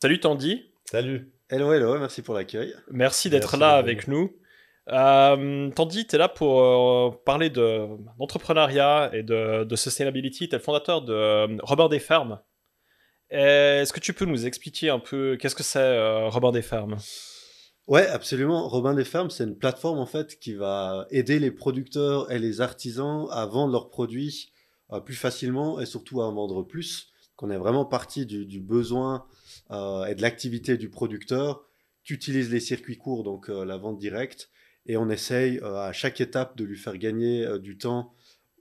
Salut Tandy. Salut. Hello, hello, merci pour l'accueil. Merci d'être là avec nous. Euh, Tandy, tu es là pour euh, parler d'entrepreneuriat et de, de, sustainability. Tu es le fondateur de euh, Robin des Fermes. Est-ce que tu peux nous expliquer un peu qu'est-ce que c'est euh, Robin des Fermes? Ouais, absolument. Robin des Fermes, c'est une plateforme en fait qui va aider les producteurs et les artisans à vendre leurs produits plus facilement et surtout à en vendre plus. Qu'on est vraiment parti du, du besoin euh, et de l'activité du producteur qui utilise les circuits courts, donc euh, la vente directe, et on essaye euh, à chaque étape de lui faire gagner du temps,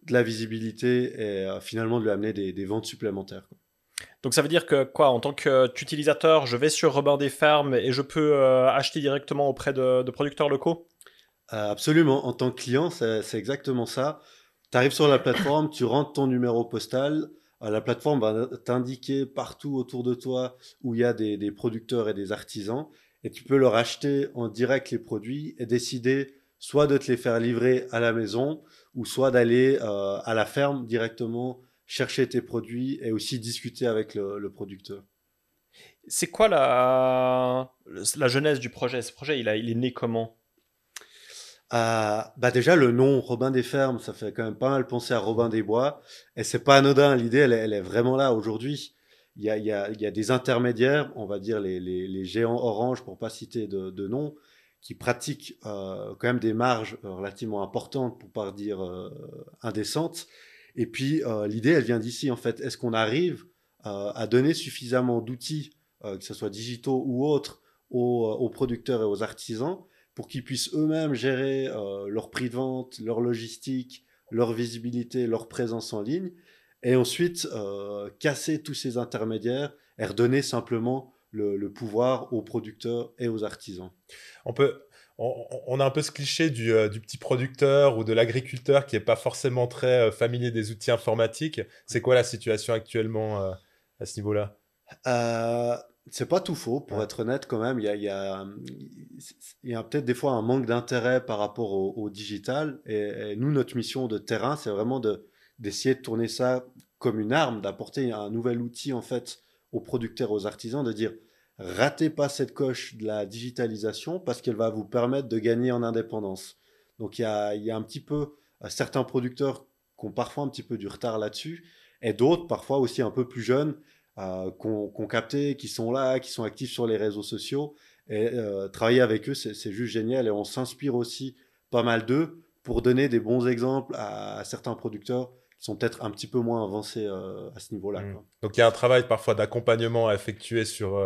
de la visibilité et finalement de lui amener des, ventes supplémentaires. Donc ça veut dire que quoi, en tant qu'utilisateur, je vais sur Robin des Fermes et je peux acheter directement auprès de, de producteurs locaux? Absolument, en tant que client, c'est exactement ça. Tu arrives sur la plateforme, tu rentres ton numéro postal, la plateforme va t'indiquer partout autour de toi où il y a des, producteurs et des artisans. Et tu peux leur acheter en direct les produits et décider soit de te les faire livrer à la maison ou soit d'aller euh, à la ferme directement chercher tes produits et aussi discuter avec le, producteur. C'est quoi la, la genèse du projet? Ce projet, il, a, il est né comment? Euh, bah déjà le nom Robin des Fermes, ça fait quand même pas mal penser à Robin des Bois. Et c'est pas anodin, l'idée elle, est vraiment là aujourd'hui. Il y a, des intermédiaires, on va dire les, géants orange pour pas citer de, de nom, qui pratiquent euh, quand même des marges relativement importantes pour pas dire euh, indécentes. Et puis euh, l'idée elle vient d'ici en fait. Est-ce qu'on arrive euh, à donner suffisamment d'outils, que ce soit digitaux ou autres, aux producteurs et aux artisans pour qu'ils puissent eux-mêmes gérer euh, leur prix de vente, leur logistique, leur visibilité, leur présence en ligne, et ensuite euh, casser tous ces intermédiaires et redonner simplement le, pouvoir aux producteurs et aux artisans. On peut, on, a un peu ce cliché du, euh, du petit producteur ou de l'agriculteur qui n'est pas forcément très familier des outils informatiques. C'est quoi la situation actuellement à ce niveau-là? C'est pas tout faux, pour être honnête, quand même. Il y a, y a, y a peut-être des fois un manque d'intérêt par rapport au, digital. Et, nous, notre mission de terrain, c'est vraiment de, d'essayer de tourner ça comme une arme, d'apporter un nouvel outil, en fait, aux producteurs, aux artisans, de dire ratez pas cette coche de la digitalisation parce qu'elle va vous permettre de gagner en indépendance. Donc, il y a, y a un petit peu euh, certains producteurs qui ont parfois un petit peu du retard là-dessus et d'autres, parfois aussi un peu plus jeunes, euh, qu'on capté, qui sont là, qui sont actifs sur les réseaux sociaux. Et euh, travailler avec eux, c'est juste génial. Et on s'inspire aussi pas mal d'eux pour donner des bons exemples à, certains producteurs qui sont peut-être un petit peu moins avancés euh, à ce niveau-là. Mmh. Donc il y a un travail parfois d'accompagnement à effectuer sur,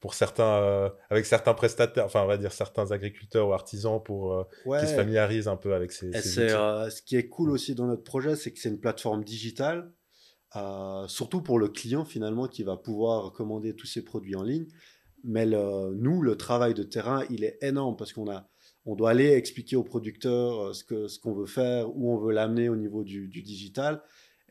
pour certains, avec certains prestataires, enfin on va dire certains agriculteurs ou artisans pour qu'ils se familiarisent un peu avec ces, ces outils. ce qui est cool aussi dans notre projet, c'est que c'est une plateforme digitale euh, surtout pour le client finalement qui va pouvoir commander tous ses produits en ligne. Mais nous, le travail de terrain, il est énorme parce qu'on a, on doit aller expliquer au producteur euh, ce que ce qu'on veut faire, où on veut l'amener au niveau du, digital.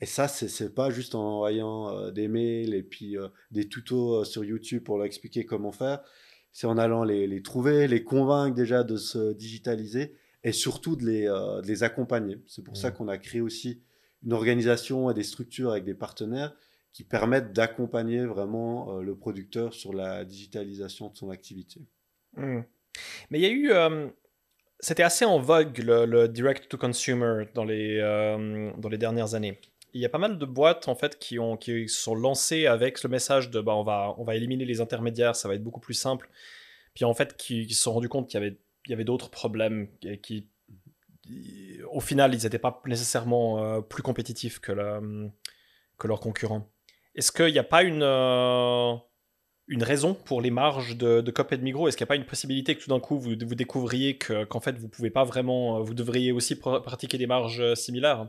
Et ça, c'est pas juste en envoyant euh, des mails et puis des tutos sur YouTube pour leur expliquer comment faire. C'est en allant les, les, trouver, les convaincre déjà de se digitaliser et surtout de les, de les accompagner. C'est pour ça mmh. qu'on a créé aussi une organisation et des structures avec des partenaires qui permettent d'accompagner vraiment euh, le producteur sur la digitalisation de son activité. Hmm. Mais il y a eu, euh, c'était assez en vogue le, direct to consumer dans les euh, dans les dernières années. Il y a pas mal de boîtes en fait qui ont qui sont lancées avec le message de bah on va on va éliminer les intermédiaires, ça va être beaucoup plus simple. Puis en fait qui, se sont rendus compte qu'il y avait il y avait d'autres problèmes qui au final, ils n'étaient pas nécessairement euh, plus compétitifs que, leurs concurrents. Est-ce qu'il n'y a pas une, euh, une raison pour les marges de, de Cop et de Migros Est-ce qu'il n'y a pas une possibilité que tout d'un coup vous, découvriez qu'en fait vous pouvez pas vraiment, vous devriez aussi pratiquer des marges similaires?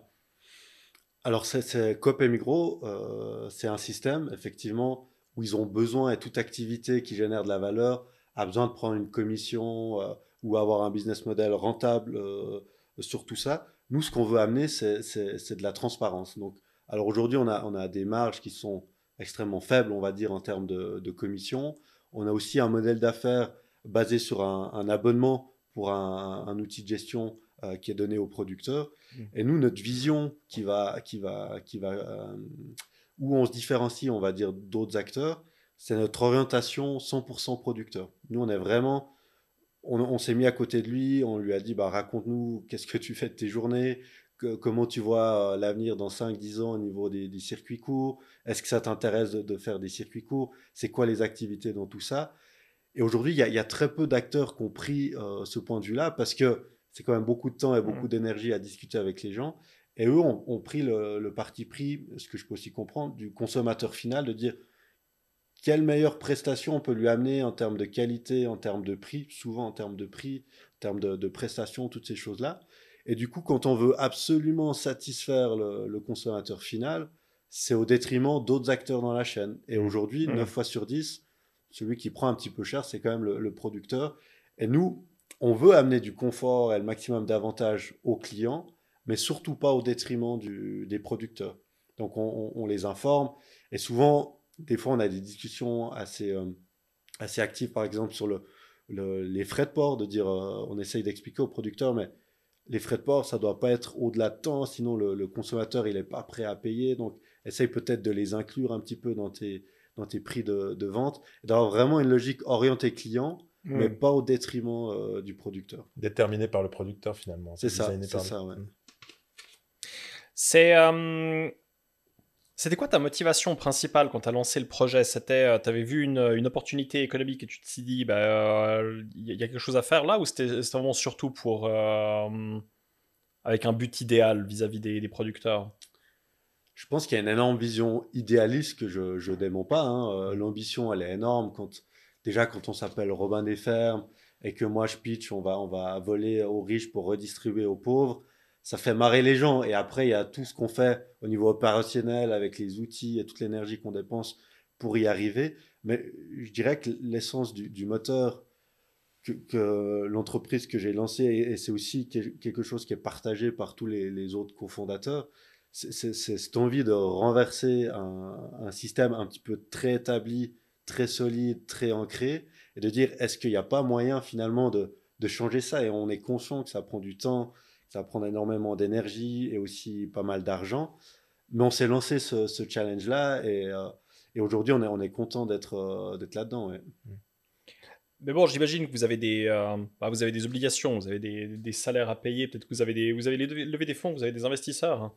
Alors c'est Coop et Migros, euh, c'est un système effectivement où ils ont besoin et toute activité qui génère de la valeur a besoin de prendre une commission ou avoir un business model rentable sur tout ça. Nous, ce qu'on veut amener, c'est de la transparence. Donc, alors aujourd'hui, on a, on a des marges qui sont extrêmement faibles, on va dire, en termes de, de commission. On a aussi un modèle d'affaires basé sur un, abonnement pour un, outil de gestion euh, qui est donné aux producteurs. Mmh. Et nous, notre vision qui va, qui va, qui va, euh, où on se différencie, on va dire, d'autres acteurs, c'est notre orientation 100% producteur. Nous, on est vraiment, on, s'est mis à côté de lui, on lui a dit, bah, raconte-nous qu'est-ce que tu fais de tes journées, comment tu vois euh, l'avenir dans 5-10 ans au niveau des, circuits courts, est-ce que ça t'intéresse de, faire des circuits courts, c'est quoi les activités dans tout ça? Et aujourd'hui, il y, a très peu d'acteurs qui ont pris euh, ce point de vue-là parce que c'est quand même beaucoup de temps et beaucoup mmh. d'énergie à discuter avec les gens. Et eux ont, pris le, parti pris, ce que je peux aussi comprendre, du consommateur final, de dire quelle meilleure prestation on peut lui amener en termes de qualité, en termes de prix, souvent en termes de prix, en termes de, prestations, toutes ces choses-là. Et du coup, quand on veut absolument satisfaire le, consommateur final, c'est au détriment d'autres acteurs dans la chaîne. Et aujourd'hui, 9 mmh. fois sur 10, celui qui prend un petit peu cher, c'est quand même le, producteur. Et nous, on veut amener du confort et le maximum d'avantages aux clients, mais surtout pas au détriment des producteurs. Donc on, les informe et souvent, des fois, on a des discussions assez, euh, assez actives, par exemple, sur le, les frais de port, de dire, euh, on essaye d'expliquer aux producteurs, mais les frais de port, ça doit pas être au-delà de temps, sinon le, consommateur, il n'est pas prêt à payer. Donc, essaye peut-être de les inclure un petit peu dans tes, dans tes prix de, de vente, d'avoir vraiment une logique orientée client, mais pas au détriment euh, du producteur. Déterminé par le producteur, finalement. C'est ça, c'est ça, ouais. Mm. C'est. Euh, c'était quoi ta motivation principale quand tu as lancé le projet? C'était, euh, tu avais vu une, opportunité économique et tu te suis dit, il bah, y, a quelque chose à faire là, ou c'était vraiment surtout pour, avec un but idéal vis-à-vis des, des, producteurs? Je pense qu'il y a une énorme vision idéaliste que je ne dément pas. Hein. L'ambition, elle est énorme. Quand, déjà, quand on s'appelle Robin des Fermes et que moi je pitch, on va, on va voler aux riches pour redistribuer aux pauvres ça fait marrer les gens. Et après, il y a tout ce qu'on fait au niveau opérationnel avec les outils et toute l'énergie qu'on dépense pour y arriver. Mais je dirais que l'essence du, moteur que, l'entreprise que j'ai lancée, et, c'est aussi quelque chose qui est partagé par tous les, autres cofondateurs, c'est cette envie de renverser un, système un petit peu très établi, très solide, très ancré, et de dire est-ce qu'il n'y a pas moyen finalement de changer ça? Et on est conscient que ça prend du temps, ça va prendre énormément d'énergie et aussi pas mal d'argent. Mais on s'est lancé ce, challenge-là et, euh, et aujourd'hui, on est, on est content d'être euh, d'être là-dedans. Mais bon, j'imagine que vous avez, des, euh, bah, vous avez des obligations, vous avez des, des salaires à payer, peut-être que vous avez, des, vous avez levé des fonds, vous avez des investisseurs. Hein.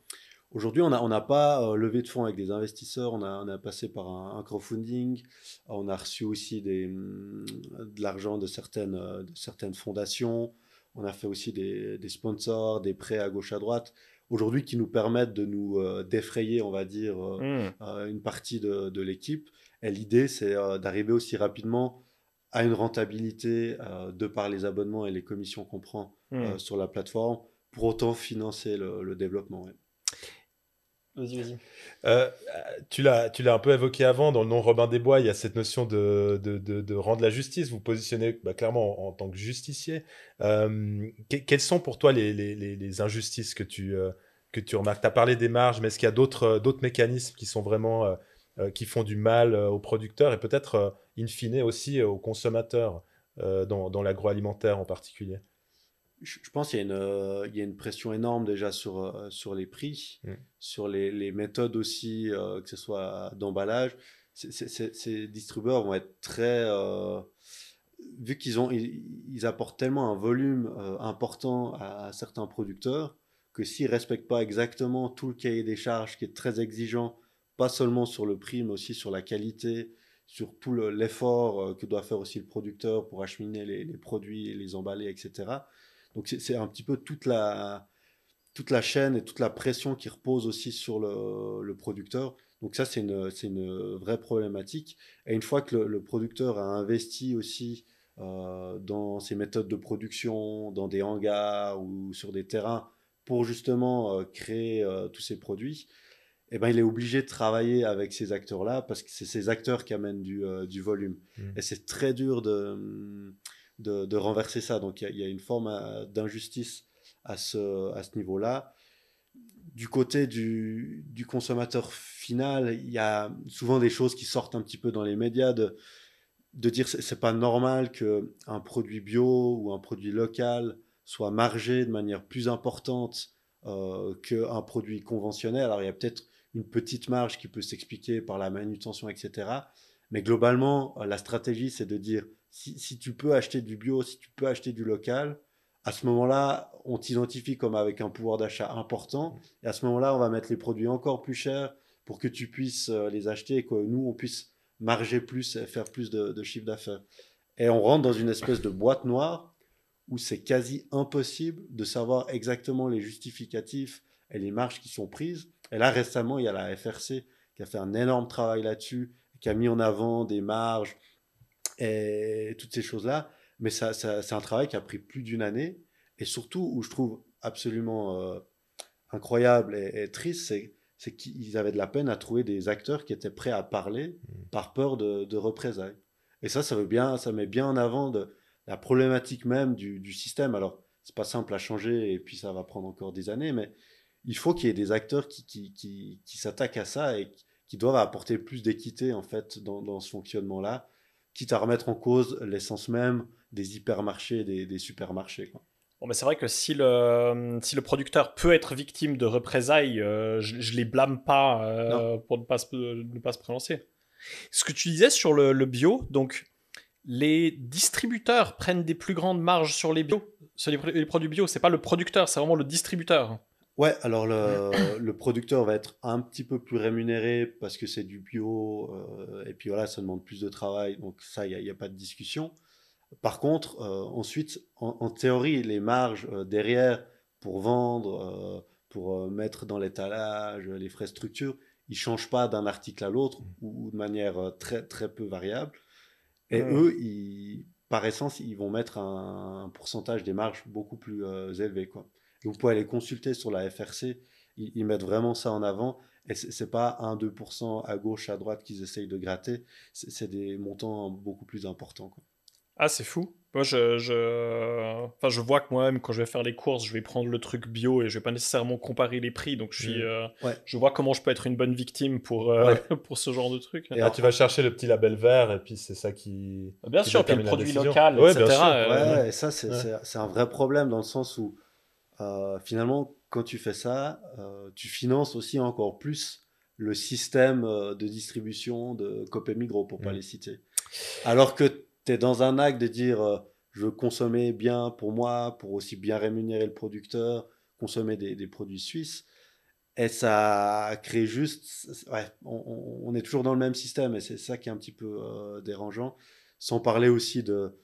Aujourd'hui, on n'a on pas levé de fonds avec des investisseurs, on a, on a passé par un, crowdfunding, on a reçu aussi des, de l'argent de certaines, de certaines fondations, on a fait aussi des, sponsors, des prêts à gauche à droite, aujourd'hui qui nous permettent de nous euh, défrayer, on va dire, euh, hmm. euh, une partie de, l'équipe. Et l'idée, c'est d'arriver aussi rapidement à une rentabilité de par les abonnements et les commissions qu'on prend hmm. sur la plateforme, pour autant financer le, développement. Euh, tu l'as, tu l'as un peu évoqué avant, dans le nom Robin des Bois, il y a cette notion de, de, de, rendre la justice. Vous positionnez bah, clairement en, tant que justicier. Euh, quelles sont pour toi les, les, les injustices que tu, euh, que tu remarques? Tu as parlé des marges, mais est-ce qu'il y a d'autres, d'autres mécanismes qui sont vraiment qui font du mal aux producteurs et peut-être, in fine, aussi aux consommateurs dans, dans l'agroalimentaire en particulier? Je, pense qu'il y, euh, y, a une pression énorme déjà sur, euh, sur les prix, mm. sur les, les, méthodes aussi, euh, que ce soit d'emballage. Ces distributeurs vont être très... vu qu'ils ont, ils, apportent tellement un volume important à, certains producteurs que s'ils ne respectent pas exactement tout le cahier des charges qui est très exigeant, pas seulement sur le prix, mais aussi sur la qualité, sur tout l'effort que doit faire aussi le producteur pour acheminer les, les produits, les emballer, etc donc c'est un petit peu toute la, toute la chaîne et toute la pression qui repose aussi sur le, producteur. Donc ça, c'est une, une, vraie problématique. Et une fois que le, producteur a investi aussi euh, dans ses méthodes de production, dans des hangars ou sur des terrains pour justement euh, créer euh, tous ces produits, eh ben, il est obligé de travailler avec ces acteurs-là parce que c'est ces acteurs qui amènent du, du volume. Mmh. Et c'est très dur de de, renverser ça. Donc il y, a une forme euh, d'injustice à ce, à ce niveau-là. Du côté du, consommateur final, il y a souvent des choses qui sortent un petit peu dans les médias de, de dire c'est pas normal qu'un produit bio ou un produit local soit margé de manière plus importante euh, qu'un produit conventionnel. Alors il y a peut-être une petite marge qui peut s'expliquer par la manutention, etc. Mais globalement, la stratégie, c'est de dire si, si, tu peux acheter du bio, si tu peux acheter du local, à ce moment-là, on t'identifie comme avec un pouvoir d'achat important. Et à ce moment-là, on va mettre les produits encore plus chers pour que tu puisses les acheter et que nous, on puisse marger plus et faire plus de, de chiffre d'affaires. Et on rentre dans une espèce de boîte noire où c'est quasi impossible de savoir exactement les justificatifs et les marges qui sont prises. Et là, récemment, il y a la FRC qui a fait un énorme travail là-dessus, qui a mis en avant des marges et toutes ces choses-là. Mais ça, c'est un travail qui a pris plus d'une année. Et surtout, où je trouve absolument euh, incroyable et, triste, c'est qu'ils avaient de la peine à trouver des acteurs qui étaient prêts à parler mmh. par peur de, de représailles. Et ça, ça, veut bien, ça met bien en avant de, la problématique même du, du système. Alors, c'est pas simple à changer et puis ça va prendre encore des années, mais il faut qu'il y ait des acteurs qui, qui, qui, qui s'attaquent à ça et qui doivent apporter plus d'équité en fait dans, dans ce fonctionnement-là, quitte à remettre en cause l'essence même des hypermarchés, des, des supermarchés. Quoi. Bon, mais c'est vrai que si le, si le producteur peut être victime de représailles, euh, je, je les blâme pas euh, pour ne pas, se, ne pas se prononcer. Ce que tu disais sur le, le bio, donc les distributeurs prennent des plus grandes marges sur les bio, sur les, produits bio. C'est pas le producteur, c'est vraiment le distributeur. Ouais, alors le, producteur va être un petit peu plus rémunéré parce que c'est du bio euh, et puis voilà, ça demande plus de travail, donc ça, il n'y a, pas de discussion. Par contre, euh, ensuite, en, théorie, les marges euh, derrière pour vendre, pour mettre dans l'étalage, les frais structure, ils changent pas d'un article à l'autre ou de manière très très peu variable. Et eux, ils, par essence, ils vont mettre un, pourcentage des marges beaucoup plus élevé. Quoi. Vous pouvez aller consulter sur la FRC, ils, mettent vraiment ça en avant. Et c'est pas 1-2% à gauche, à droite qu'ils essayent de gratter, c'est des montants beaucoup plus importants. Quoi. Ah, c'est fou. Moi, je, je... Enfin, je vois que moi-même, quand je vais faire les courses, je vais prendre le truc bio et je vais pas nécessairement comparer les prix. Donc, je, suis, mmh. euh, je vois comment je peux être une bonne victime pour, euh, pour ce genre de truc. Et tu vas chercher le petit label vert et puis c'est ça qui. Bien sûr, puis le produit local, etc. Euh, ouais, et ça, c'est un vrai problème dans le sens où finalement, quand tu fais ça, tu finances aussi encore plus le système de distribution de Copé Migros, pour pas mmh. les citer. Alors que dans un acte de dire euh, je veux consommer bien pour moi, pour aussi bien rémunérer le producteur, consommer des, produits suisses. Et ça crée juste. Ouais, on, est toujours dans le même système et c'est ça qui est un petit peu euh, dérangeant. Sans parler aussi de,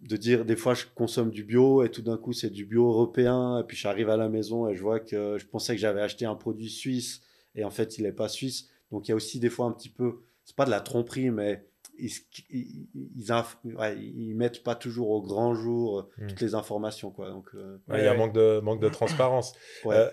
de dire des fois je consomme du bio et tout d'un coup c'est du bio européen et puis j'arrive à la maison et je vois que je pensais que j'avais acheté un produit suisse et en fait il n'est pas suisse. Donc il y a aussi des fois un petit peu. C'est pas de la tromperie, mais ils, ils, ils, mettent pas toujours au grand jour euh, hmm. toutes les informations quoi. Donc euh, il y a un manque de manque de transparence. Euh,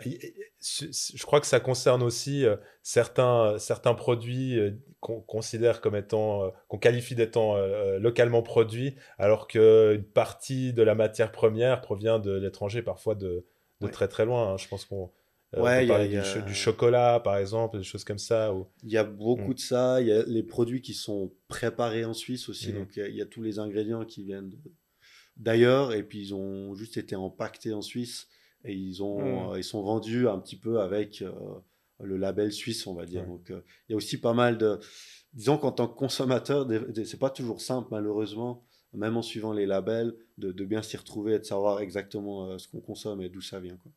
je crois que ça concerne aussi certains certains produits qu'on considère comme étant qu'on qualifie d'étant localement produits alors qu'une partie de la matière première provient de l'étranger parfois de, de très très loin hein. je pense qu'on euh, ouais, il y a, du, chocolat, par exemple, des choses comme ça. Il y a beaucoup mm. de ça. Il y a les produits qui sont préparés en Suisse aussi. Mm. Donc, il y, a, tous les ingrédients qui viennent d'ailleurs. Et puis, ils ont juste été empaquetés en Suisse. Et ils, ont, mm. euh, ils sont vendus un petit peu avec euh, le label suisse, on va dire. Donc, il y a aussi pas mal de. Disons qu'en tant que consommateur, c'est pas toujours simple, malheureusement, même en suivant les labels, de, de bien s'y retrouver et de savoir exactement ce qu'on consomme et d'où ça vient. Quoi.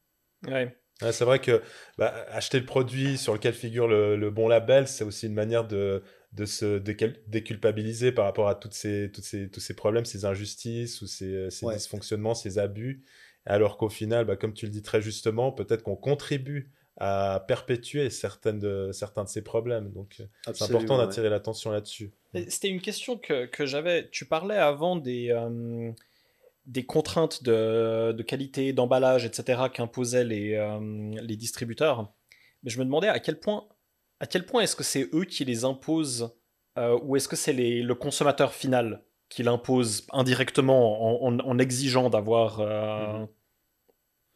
Ouais c'est vrai que bah, acheter le produit sur lequel figure le, bon label, c'est aussi une manière de, de se déculpabiliser par rapport à toutes ces, toutes ces, tous ces problèmes, ces injustices ou ces, ces dysfonctionnements, ces abus. Alors qu'au final, bah, comme tu le dis très justement, peut-être qu'on contribue à perpétuer certaines de, certains de ces problèmes. Donc, euh, c'est important d'attirer l'attention là-dessus. C'était une question que, que j'avais. Tu parlais avant des. Euh, des contraintes de, qualité, d'emballage, etc. qu'imposaient les, euh, les distributeurs. Mais je me demandais à quel point, à quel point est-ce que c'est eux qui les imposent euh, ou est-ce que c'est le consommateur final qui l'impose indirectement en, exigeant d'avoir euh, mhm.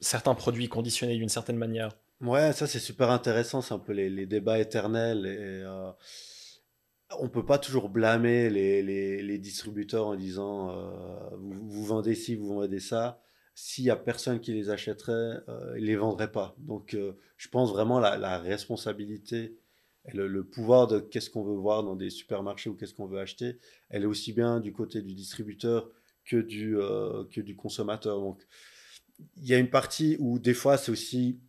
certains produits conditionnés d'une certaine manière? Ouais, ça c'est super intéressant, c'est un peu les, débats éternels et on peut pas toujours blâmer les, les, distributeurs en disant euh, vous, vendez ci, vous vendez ça. S'il y a personne qui les achèterait, euh, ils les vendraient pas. Donc, euh, je pense vraiment la, la responsabilité Et le, pouvoir de qu'est-ce qu'on veut voir dans des supermarchés ou qu'est-ce qu'on veut acheter, elle est aussi bien du côté du distributeur que du, euh, que du consommateur. Donc, il y a une partie où des fois, c'est aussi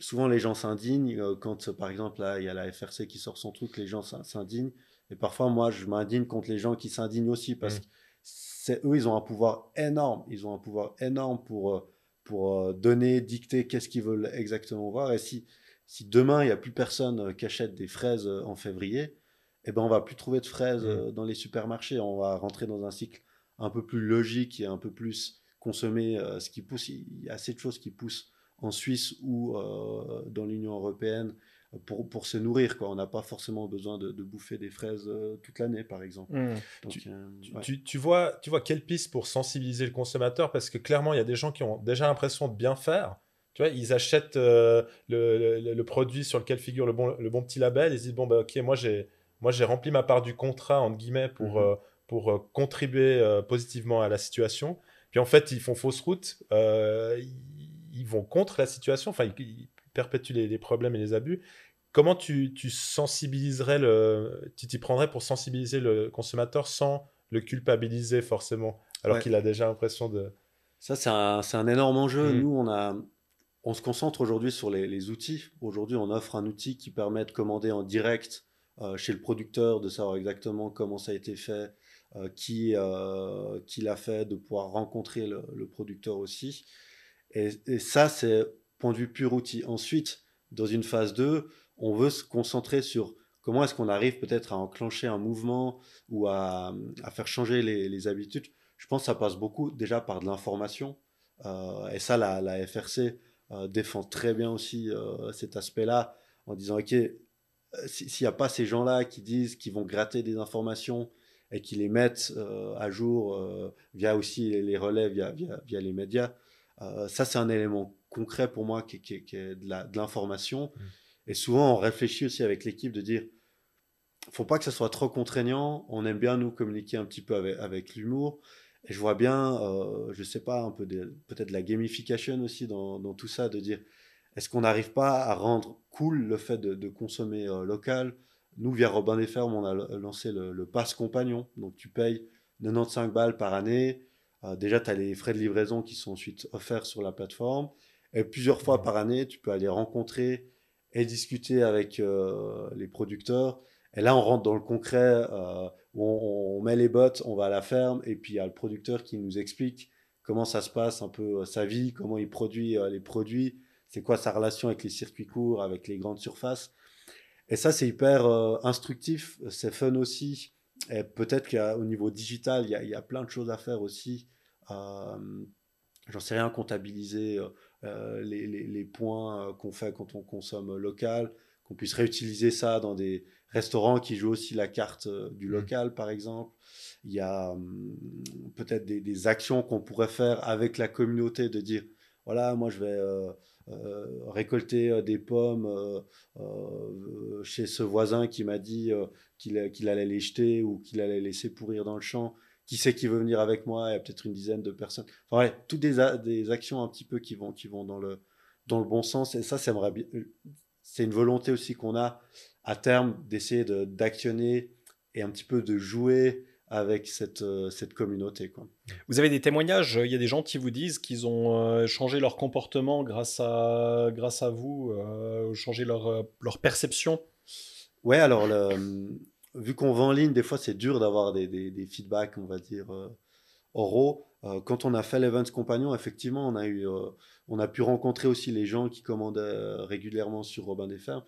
souvent les gens s'indignent quand, par exemple, là, il y a la FRC qui sort son truc, les gens s'indignent. Et parfois, moi, je m'indigne contre les gens qui s'indignent aussi parce mmh. que c'est eux, ils ont un pouvoir énorme. Ils ont un pouvoir énorme pour, euh, pour donner, dicter qu'est-ce qu'ils veulent exactement voir. Et si si demain il n'y a plus personne euh, qui achète des fraises euh, en février, eh ben on va plus trouver de fraises mmh. euh, dans les supermarchés. On va rentrer dans un cycle un peu plus logique et un peu plus consommer ce qui pousse. Il y a assez de choses qui poussent en Suisse ou dans l'Union européenne pour, pour se nourrir. Quoi. On n'a pas forcément besoin de, bouffer des fraises toute l'année, par exemple. Mmh. tu, tu, vois, tu vois quelle piste pour sensibiliser le consommateur? Parce que clairement, il y a des gens qui ont déjà l'impression de bien faire, tu vois, ils achètent euh, le, produit sur lequel figure le bon, le bon petit label. Ils se disent bon, bah, ok, moi j'ai, moi j'ai rempli ma part du contrat, entre guillemets, pour, mhm. euh, pour euh, contribuer positivement à la situation. Puis en fait, ils font fausse route, ils, vont contre la situation, enfin, ils, perpétuent les, problèmes et les abus. Comment tu, tu sensibiliserais le. Tu t'y prendrais pour sensibiliser le consommateur sans le culpabiliser forcément, alors qu'il a déjà l'impression de. Ça, c'est un, un, énorme enjeu. Mmh. Nous, on a, on se concentre aujourd'hui sur les, outils. Aujourd'hui, on offre un outil qui permet de commander en direct euh, chez le producteur, de savoir exactement comment ça a été fait, euh, qui, euh, qui l'a fait, de pouvoir rencontrer le, producteur aussi. Et, ça, c'est point de vue pur outil. Ensuite, dans une phase 2, on veut se concentrer sur comment est-ce qu'on arrive peut-être à enclencher un mouvement ou à, faire changer les, habitudes. Je pense que ça passe beaucoup déjà par de l'information. et ça, la, la FRC euh, défend très bien aussi euh, cet aspect-là en disant ok euh, s'il n'y a pas ces gens-là qui disent qu'ils vont gratter des informations et qui les mettent à jour via aussi les relais, via, les médias, ça c'est un élément concret pour moi qui, est de l'information. Mmh. Et souvent on réfléchit aussi avec l'équipe de dire, faut pas que ça soit trop contraignant, on aime bien nous communiquer un petit peu avec, avec l'humour, et je vois bien, euh, je sais pas, un peu peut-être la gamification aussi dans, dans, tout ça, de dire est-ce qu'on n'arrive pas à rendre cool le fait de, consommer euh, local? Nous, via Robin des Fermes, on a lancé le, le Pass Compagnon. Donc, tu payes 95 balles par année. Euh, déjà, tu as les frais de livraison qui sont ensuite offerts sur la plateforme. Et plusieurs fois par année, tu peux aller rencontrer et discuter avec euh, les producteurs. Et là, on rentre dans le concret on, met les bottes, on va à la ferme, et puis il y a le producteur qui nous explique comment ça se passe, un peu euh, sa vie, comment il produit euh, les produits, c'est quoi sa relation avec les circuits courts, avec les grandes surfaces. Et ça, c'est hyper euh, instructif, c'est fun aussi. Et peut-être qu'au niveau digital, il y, a, plein de choses à faire aussi. J'en sais rien, comptabiliser les, points qu'on fait quand on consomme local, qu'on puisse réutiliser ça dans des, restaurants qui jouent aussi la carte euh, du mmh. local, par exemple. Il y a hum, peut-être des, actions qu'on pourrait faire avec la communauté de dire, voilà, moi je vais euh, euh, récolter des pommes chez ce voisin qui m'a dit qu'il allait les jeter ou qu'il allait laisser pourrir dans le champ. Qui sait qui veut venir avec moi? Il y a peut-être une dizaine de personnes. Enfin, toutes des, des actions un petit peu qui vont, qui vont dans, le, dans le bon sens. Et ça, c'est une volonté aussi qu'on a à terme d'essayer d'actionner et un petit peu de jouer avec cette, euh, cette communauté. Quoi. Vous avez des témoignages, il y a des gens qui vous disent qu'ils ont euh, changé leur comportement grâce à, grâce à vous, euh, changé leur, leur perception? Ouais, alors le, vu qu'on vend en ligne, des fois c'est dur d'avoir des, des, feedbacks, on va dire, oraux. quand on a fait l'Events Compagnon, effectivement, on a, eu, on a pu rencontrer aussi les gens qui commandent régulièrement sur Robin des Fermes.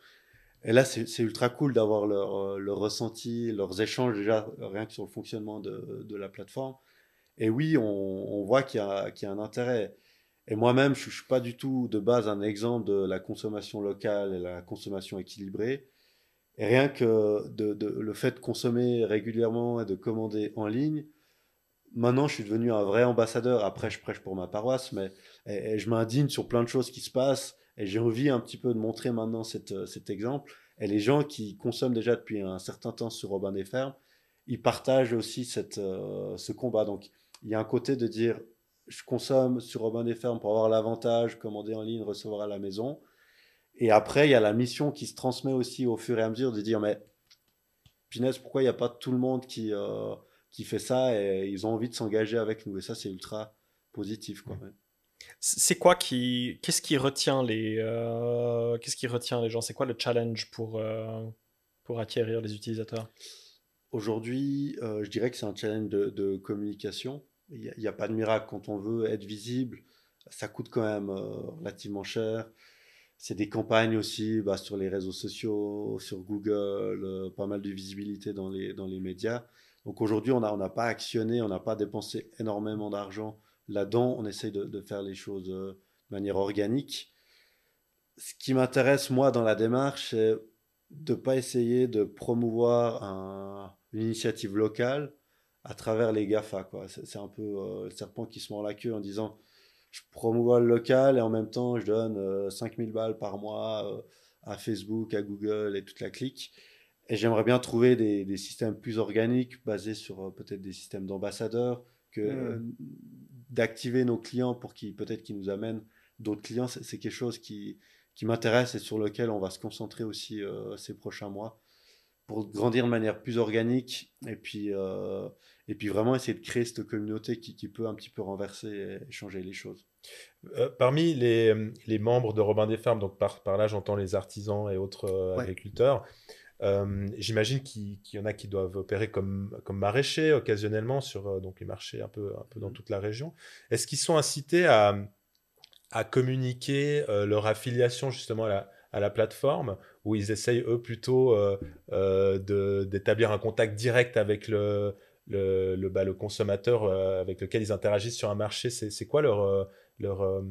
Et là, c'est ultra cool d'avoir leur, euh, leur, ressenti, leurs échanges déjà, rien que sur le fonctionnement de, la plateforme. Et oui, on, voit qu'il y, a un intérêt. Et moi-même, je ne suis pas du tout de base un exemple de la consommation locale et la consommation équilibrée. Et rien que le fait de consommer régulièrement et de commander en ligne, maintenant je suis devenu un vrai ambassadeur. Après, je prêche pour ma paroisse, mais je m'indigne sur plein de choses qui se passent. Et j'ai envie un petit peu de montrer maintenant euh, cet exemple. Et les gens qui consomment déjà depuis un certain temps sur Robin des Fermes, ils partagent aussi cette, euh, ce combat. Donc il y a un côté de dire, je consomme sur Robin des Fermes pour avoir l'avantage, commander en ligne, recevoir à la maison. Et après, il y a la mission qui se transmet aussi au fur et à mesure de dire, mais Pinès, pourquoi il n'y a pas tout le monde qui, euh, qui fait ça et ils ont envie de s'engager avec nous? Et ça, c'est ultra positif. Quoi. C'est quoi qui, qu'est-ce qui retient les, euh, qu'est-ce qui retient les gens? C'est quoi le challenge pour, euh, pour acquérir les utilisateurs? Aujourd'hui, je dirais que c'est un challenge de, communication. Il n'y a, pas de miracle quand on veut être visible. Ça coûte quand même relativement cher c'est des campagnes aussi bah, sur les réseaux sociaux, sur Google, euh, pas mal de visibilité dans les, dans les médias. Donc aujourd'hui, on n'a on pas actionné, on n'a pas dépensé énormément d'argent là-dedans. On essaye de, de, faire les choses euh, de manière organique. Ce qui m'intéresse, moi, dans la démarche, c'est de ne pas essayer de promouvoir un, une initiative locale à travers les GAFA. C'est un peu euh, le serpent qui se mord la queue en disant je promouvois le local et en même temps, je donne 5000 euh, balles par mois euh, à Facebook, à Google et toute la clique. Et j'aimerais bien trouver des, des, systèmes plus organiques basés sur peut-être des systèmes d'ambassadeurs que hmm. D'activer nos clients pour qu'ils peut-être qu'ils nous amènent d'autres clients. C'est quelque chose qui, qui m'intéresse et sur lequel on va se concentrer aussi ces prochains mois pour grandir de manière plus organique et puis, euh, et puis vraiment essayer de créer cette communauté qui, qui, peut un petit peu renverser et changer les choses. Euh, parmi les, les, membres de Robin des Fermes, donc par, par là j'entends les artisans et autres euh, agriculteurs, j'imagine qu'il y en a qui doivent opérer comme, comme maraîchers occasionnellement sur donc les marchés un peu, un peu dans mmh. toute la région. Est-ce qu'ils sont incités à, à communiquer leur affiliation justement à la, à la plateforme, où ils essayent eux plutôt euh, euh, d'établir un contact direct avec le, le, le, bah, le consommateur euh, avec lequel ils interagissent sur un marché? C'est quoi leur... leur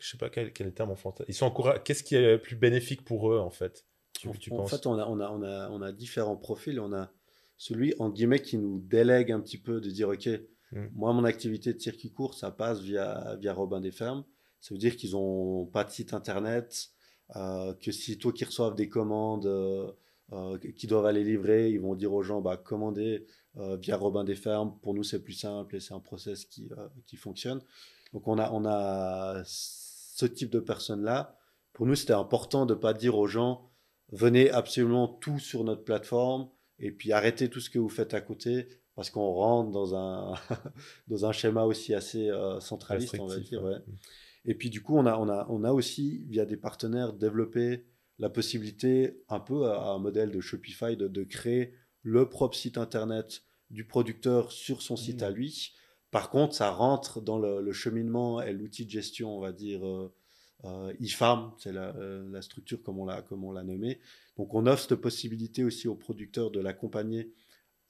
je sais pas quel, quel est le terme en français. Ils sont Qu'est-ce qui est le plus bénéfique pour eux en fait? Tu, tu En fait, on a, on, a, on, a, on a différents profils. On a celui, en guillemets, qui nous délègue un petit peu de dire, OK, hmm. moi, mon activité de circuit court, ça passe via, via Robin des Fermes. Ça veut dire qu'ils n'ont pas de site internet, euh, que si toi qui reçoivent des commandes euh, euh, qui doivent aller livrer, ils vont dire aux gens, bah, commandez via Robin des Fermes. Pour nous, c'est plus simple et c'est un process qui, qui fonctionne. Donc on a, on a ce type de personnes-là. Pour nous, c'était important de ne pas dire aux gens, venez absolument tout sur notre plateforme et puis arrêtez tout ce que vous faites à côté parce qu'on rentre dans un, dans un schéma aussi assez centraliste, on va dire. Ouais. Et puis du coup, on a, on a, on a aussi, via des partenaires, développé la possibilité, un peu à, un modèle de Shopify, de, de, créer le propre site internet du producteur sur son site à mmh. lui. Par contre, ça rentre dans le, cheminement et l'outil de gestion, on va dire, euh, euh e-farm, c'est la, euh, la, structure comme on l'a comme on l'a nommé. Donc on offre cette possibilité aussi aux producteurs de l'accompagner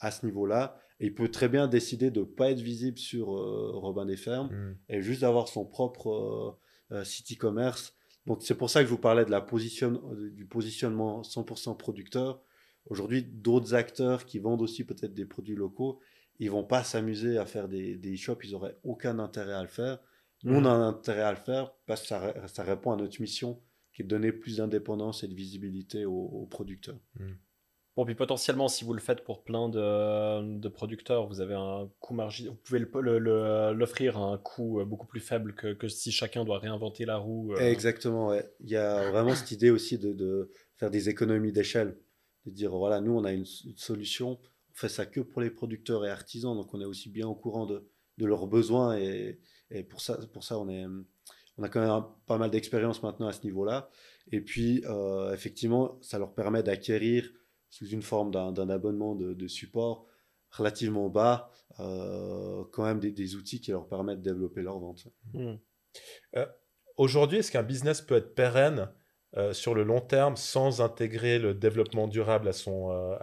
à ce niveau-là. Et il peut très bien décider de ne pas être visible sur euh, Robin des Fermes mm. et juste d'avoir son propre euh, euh, site e-commerce. Donc c'est pour ça que je vous parlais de la position, du positionnement 100% producteur. Aujourd'hui, d'autres acteurs qui vendent aussi peut-être des produits locaux, ils vont pas s'amuser à faire des, des e-shops, ils n'auraient aucun intérêt à le faire. Nous, on a mm. un intérêt à le faire parce que ça, ça répond à notre mission qui est de donner plus d'indépendance et de visibilité aux, producteurs. Mm. Bon, puis potentiellement, si vous le faites pour plein de, producteurs, vous avez un coût marginal. Vous pouvez l'offrir à un coût euh, beaucoup plus faible que, si chacun doit réinventer la roue. Euh. Exactement, ouais. Il y a vraiment cette idée aussi de, faire des économies d'échelle. De dire, voilà, nous, on a une, solution. On fait ça que pour les producteurs et artisans. Donc, on est aussi bien au courant de, leurs besoins. Et, pour ça, pour ça on, a quand même pas mal d'expérience maintenant à ce niveau-là. Et puis, euh, effectivement, ça leur permet d'acquérir sous une forme d'un abonnement de, support relativement bas, euh, quand même des, outils qui leur permettent de développer leur vente. Hmm. Euh, aujourd'hui, est-ce qu'un business peut être pérenne sur le long terme sans intégrer le développement durable à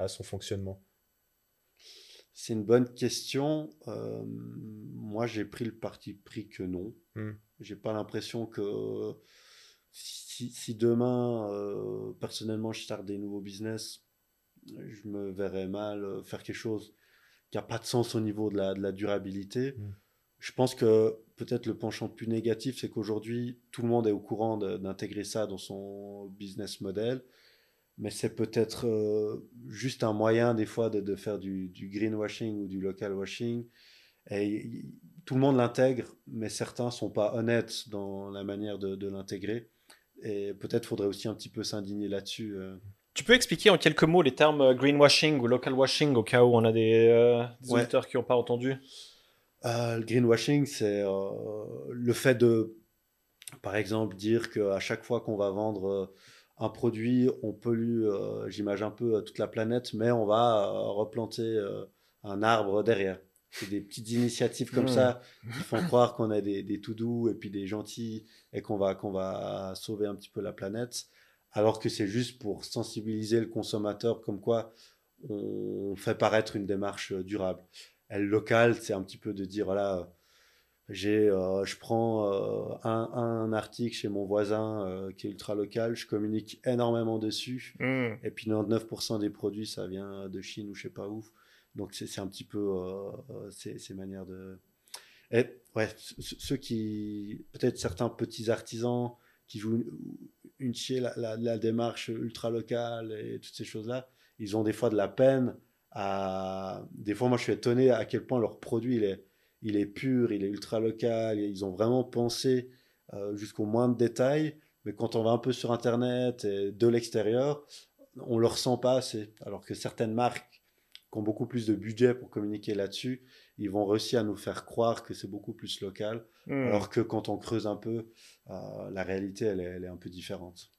son fonctionnement? C'est une bonne question. moi, j'ai pris le parti pris que non. Hmm. J'ai pas l'impression que si, si demain, personnellement, je starte des nouveaux business, je me verrais mal euh, faire quelque chose qui n'a pas de sens au niveau de la, de la durabilité. Mm. Je pense que peut-être le penchant plus négatif, c'est qu'aujourd'hui, tout le monde est au courant d'intégrer ça dans son business model. Mais c'est peut-être euh, juste un moyen, des fois, de, de faire du, du, greenwashing ou du local washing. Et tout le monde l'intègre, mais certains sont pas honnêtes dans la manière de, de l'intégrer. et peut-être faudrait aussi un petit peu s'indigner là-dessus. Tu peux expliquer en quelques mots les termes greenwashing ou local washing au cas où on a des, auditeurs qui n'ont pas entendu? Le greenwashing, c'est le fait de, par exemple, dire qu'à chaque fois qu'on va vendre un produit, on pollue, j'imagine un peu, toute la planète, mais on va replanter un arbre derrière. C'est des petites initiatives comme hmm. ça qui font croire qu'on a des, des tout doux et puis des gentils et qu'on va, qu'on va sauver un petit peu la planète, alors que c'est juste pour sensibiliser le consommateur comme quoi on fait paraître une démarche durable. Elle locale, c'est un petit peu de dire voilà, j'ai, euh, je prends euh, un, un, article chez mon voisin euh, qui est ultra local, je communique énormément dessus, hmm. et puis 99% des produits ça vient de Chine ou je sais pas où. Donc c'est un petit peu euh, ces, manières de... Et, ouais, ceux qui, peut-être certains petits artisans qui jouent une, une la, la, démarche ultra locale et toutes ces choses-là, ils ont des fois de la peine à... Des fois, moi, je suis étonné à quel point leur produit, il est, il est pur, il est ultra local, ils ont vraiment pensé euh, jusqu'au moindre détail, mais quand on va un peu sur Internet et de l'extérieur, on le ressent pas assez. Alors que certaines marques ont beaucoup plus de budget pour communiquer là-dessus, ils vont réussir à nous faire croire que c'est beaucoup plus local, hmm. alors que quand on creuse un peu, euh, la réalité, elle est, elle est, un peu différente.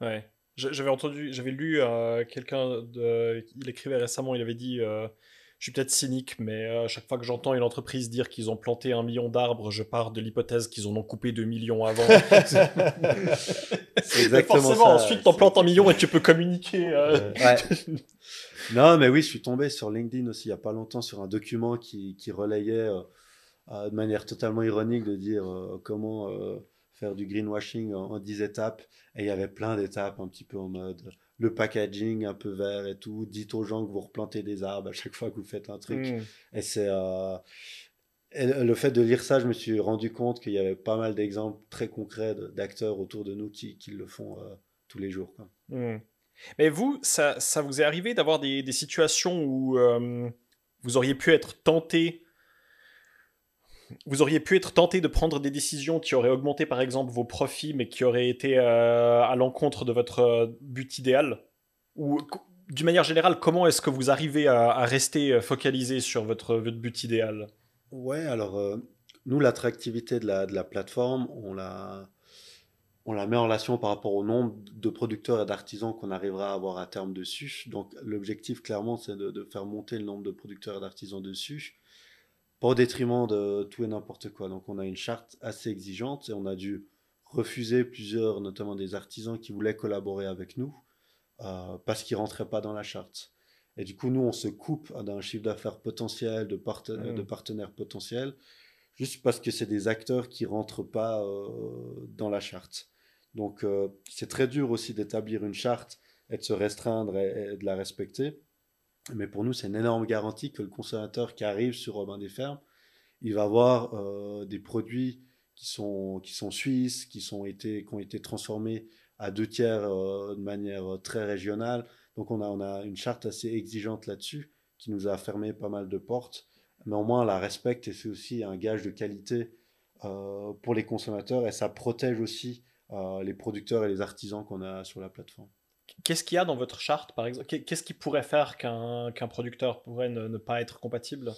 Ouais. J'avais entendu, j'avais lu euh, quelqu'un, il écrivait récemment, il avait dit euh, Je suis peut-être cynique, mais à chaque fois que j'entends une entreprise dire qu'ils ont planté un million d'arbres, je pars de l'hypothèse qu'ils en ont coupé deux millions avant. c'est exactement forcément, ça. Ensuite, t'en plantes un million et tu peux communiquer. Ouais. non, mais oui, je suis tombé sur LinkedIn aussi il n'y a pas longtemps sur un document qui, qui relayait euh, euh, de manière totalement ironique de dire euh, comment faire du greenwashing en, 10 étapes. Et il y avait plein d'étapes un petit peu en mode le packaging un peu vert et tout. Dites aux gens que vous replantez des arbres à chaque fois que vous faites un truc. Hmm. Et c'est. le fait de lire ça, je me suis rendu compte qu'il y avait pas mal d'exemples très concrets d'acteurs autour de nous qui, qui le font tous les jours. Quoi. Hmm. Mais vous, ça, ça vous est arrivé d'avoir des, des, situations où euh, vous auriez pu être tenté vous auriez pu être tenté de prendre des décisions qui auraient augmenté par exemple vos profits mais qui auraient été euh, à l'encontre de votre euh, but idéal? Ou d'une manière générale, comment est-ce que vous arrivez à, rester focalisé sur votre, votre but idéal? Ouais, alors nous, l'attractivité de la, de la plateforme, on l'a on la met en relation par rapport au nombre de producteurs et d'artisans qu'on arrivera à avoir à terme dessus. Donc l'objectif clairement c'est de, faire monter le nombre de producteurs et d'artisans dessus, pas au détriment de tout et n'importe quoi. Donc on a une charte assez exigeante et on a dû refuser plusieurs, notamment des artisans qui voulaient collaborer avec nous euh, parce qu'ils rentraient pas dans la charte. Et du coup nous on se coupe d'un chiffre d'affaires potentiel, de, mmh. de partenaires potentiels juste parce que c'est des acteurs qui rentrent pas euh, dans la charte. Donc euh, c'est très dur aussi d'établir une charte et de se restreindre et, de la respecter. Mais pour nous, c'est une énorme garantie que le consommateur qui arrive sur Robin des Fermes, il va avoir euh, des produits qui sont, qui sont suisses, qui, sont été, qui ont été transformés à deux tiers euh, de manière très régionale. Donc on a, on a une charte assez exigeante là-dessus qui nous a fermé pas mal de portes. Mais au moins, on la respecte et c'est aussi un gage de qualité pour les consommateurs et ça protège aussi les producteurs et les artisans qu'on a sur la plateforme. Qu'est-ce qu'il y a dans votre charte, par exemple? Qu'est-ce qui pourrait faire qu'un producteur pourrait ne, pas être compatible?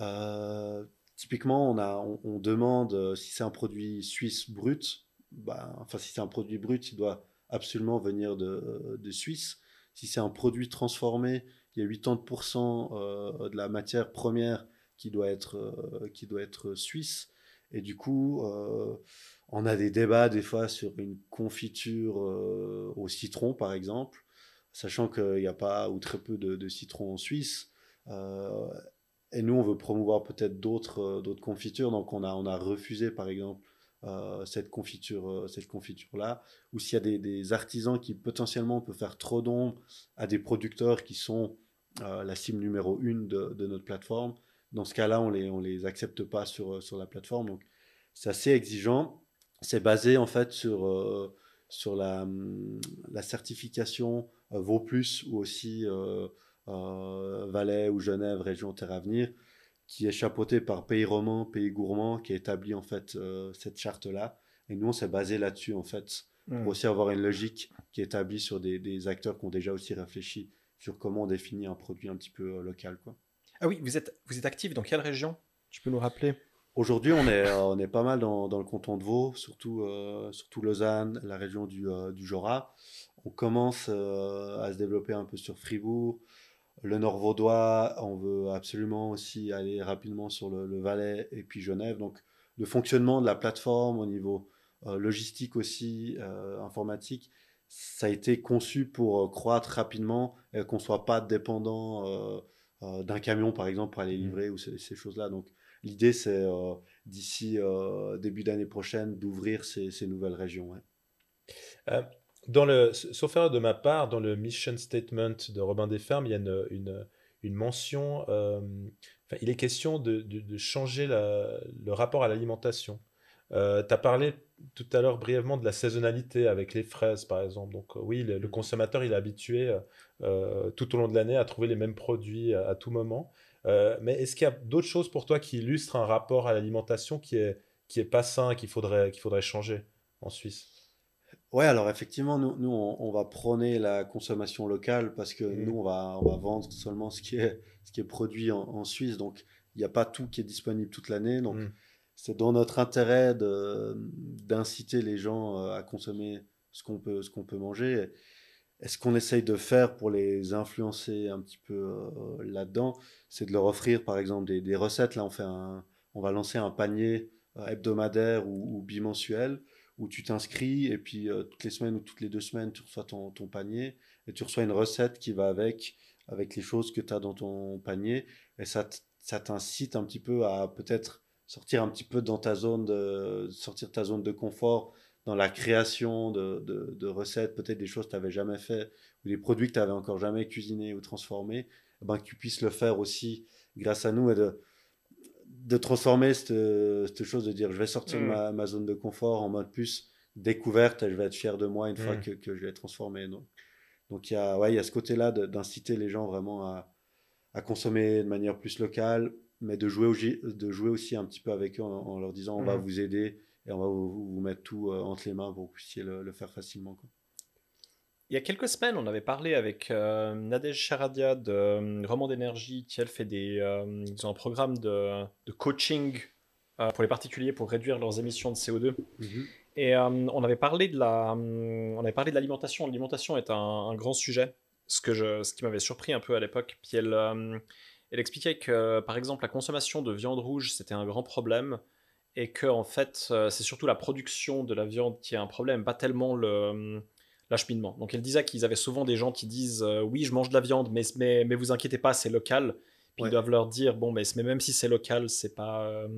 Euh, Typiquement, on, a, on, demande euh, si c'est un produit suisse brut, bah, enfin si c'est un produit brut, il doit absolument venir de, de Suisse. Si c'est un produit transformé, il y a 80% euh, de la matière première qui doit être, qui doit être suisse. Et du coup, on a des débats des fois sur une confiture euh, au citron, par exemple, sachant qu'il n'y a pas ou très peu de, citron en Suisse. Euh, et nous, on veut promouvoir peut-être d'autres euh, d'autres confitures, donc on a, on a refusé, par exemple, cette confiture cette confiture là ou s'il y a des, artisans qui potentiellement peuvent faire trop d'ombre à des producteurs qui sont la cible numéro une de, de, notre plateforme dans ce cas-là on les on les accepte pas sur sur la plateforme. Donc c'est assez exigeant c'est basé en fait sur, euh, sur la, la, certification euh, Vauplus ou aussi euh, Valais ou Genève, région Terre Avenir, qui est chapeautée par Pays Roman, Pays Gourmand, qui a établi en fait cette charte-là. Et nous, on s'est basé là-dessus en fait pour Hmm. aussi avoir une logique qui est établie sur des, des acteurs qui ont déjà aussi réfléchi sur comment on définit un produit un petit peu local. Quoi. Ah oui, vous êtes, vous êtes actif dans quelle région? Tu peux nous rappeler? Aujourd'hui, on est, euh, on est pas mal dans, dans le canton de Vaud, surtout, euh, surtout Lausanne, la région du, euh, du Jura. On commence euh, à se développer un peu sur Fribourg, le Nord vaudois. On veut absolument aussi aller rapidement sur le, le Valais et puis Genève. Donc, le fonctionnement de la plateforme au niveau logistique aussi, informatique, ça a été conçu pour croître rapidement et qu'on soit pas dépendant d'un camion, par exemple, pour aller livrer ou ces, ces choses-là. Donc, l'idée, c'est euh, d'ici euh, début d'année prochaine d'ouvrir ces, ces nouvelles régions. ouais. Dans le, sauf erreur de ma part, dans le mission statement de Robin des Fermes, il y a une, une, une mention. euh, enfin, il est question de, de- de changer la- le rapport à l'alimentation. tu as parlé tout à l'heure brièvement de la saisonnalité avec les fraises, par exemple. Donc, euh, oui, le, le consommateur, il est habitué euh, euh, tout au long de l'année à trouver les mêmes produits à, à tout moment. Euh, mais est-ce qu'il y a d'autres choses pour toi qui illustrent un rapport à l'alimentation qui est, qui est pas sain, qu'il faudrait, qu'il faudrait changer en Suisse? Ouais, alors effectivement, nous, nous on, on va prôner la consommation locale parce que Mhm. nous, on va, on va vendre seulement ce qui est, ce qui est produit en, en Suisse. Donc, il n'y a pas tout qui est disponible toute l'année. Donc, Mhm. c'est dans notre intérêt d'inciter les gens euh, à consommer ce qu'on peut, ce qu'on peut manger. Et ce qu'on essaye de faire pour les influencer un petit peu euh, là-dedans, c'est de leur offrir, par exemple, des, des recettes. Là, on fait un, on va lancer un panier euh, hebdomadaire ou, bimensuel où tu t'inscris et puis euh, toutes les semaines ou toutes les deux semaines, tu reçois ton, ton panier et tu reçois une recette qui va avec, avec les choses que tu as dans ton panier. Et ça, ça t'incite un petit peu à peut-être sortir un petit peu dans ta zone de, sortir ta zone de confort dans la création de, de, de recettes, peut-être des choses que tu n'avais jamais fait ou des produits que tu n'avais encore jamais cuisinés ou transformés, eh ben, que tu puisses le faire aussi grâce à nous et de, de transformer cette, cette chose de dire je vais sortir de Mm. ma, ma zone de confort en mode plus découverte et je vais être fier de moi une fois Mm. que, que je vais transformer. Donc, donc il y a, ouais, y a ce côté-là d'inciter les gens vraiment à, à consommer de manière plus locale, mais de jouer, aussi- de jouer aussi un petit peu avec eux en, en leur disant on va Mhm. vous aider et on va vous, vous mettre tout euh, entre les mains pour que vous puissiez le, le faire facilement. quoi. Il y a quelques semaines, on avait parlé avec euh, Nadège Charadia de euh, Roman d'énergie, qui elle fait des, euh, ils ont un programme de, de coaching pour les particuliers pour réduire leurs émissions de CO2. Et euh, on avait parlé de la, on avait parlé de l'alimentation. L'alimentation est un, un grand sujet, ce que je, ce qui m'avait surpris un peu à l'époque. Puis elle, elle expliquait que, par exemple, la consommation de viande rouge c'était un grand problème et que en fait, euh, c'est surtout la production de la viande qui est un problème, pas tellement le hum, l'acheminement. Donc elle disait qu'ils avaient souvent des gens qui disent euh, oui, je mange de la viande, mais mais, mais vous inquiétez pas, c'est local. Puis Ouais. ils doivent leur dire bon, mais, mais même si c'est local, c'est pas euh,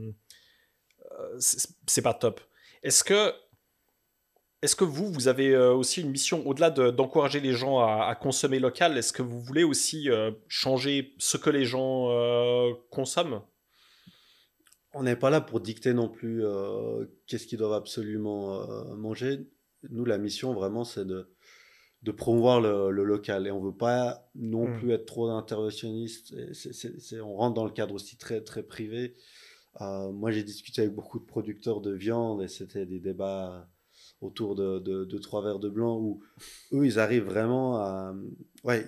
euh, c'est pas top. Est-ce que est-ce que vous, vous avez aussi une mission, au-delà de- d'encourager les gens à, à consommer local, est-ce que vous voulez aussi euh, changer ce que les gens euh, consomment? On n'est pas là pour dicter non plus euh, qu'est-ce qu'ils doivent absolument euh, manger. Nous, la mission vraiment, c'est de, de promouvoir le, le local. Et on veut pas non Mm. plus être trop interventionniste. Et c'est- c'est- c'est- on rentre dans le cadre aussi très, très privé. Euh, moi, j'ai discuté avec beaucoup de producteurs de viande et c'était des débats autour de, de, de trois verres de blanc où eux, ils arrivent vraiment à. Ouais,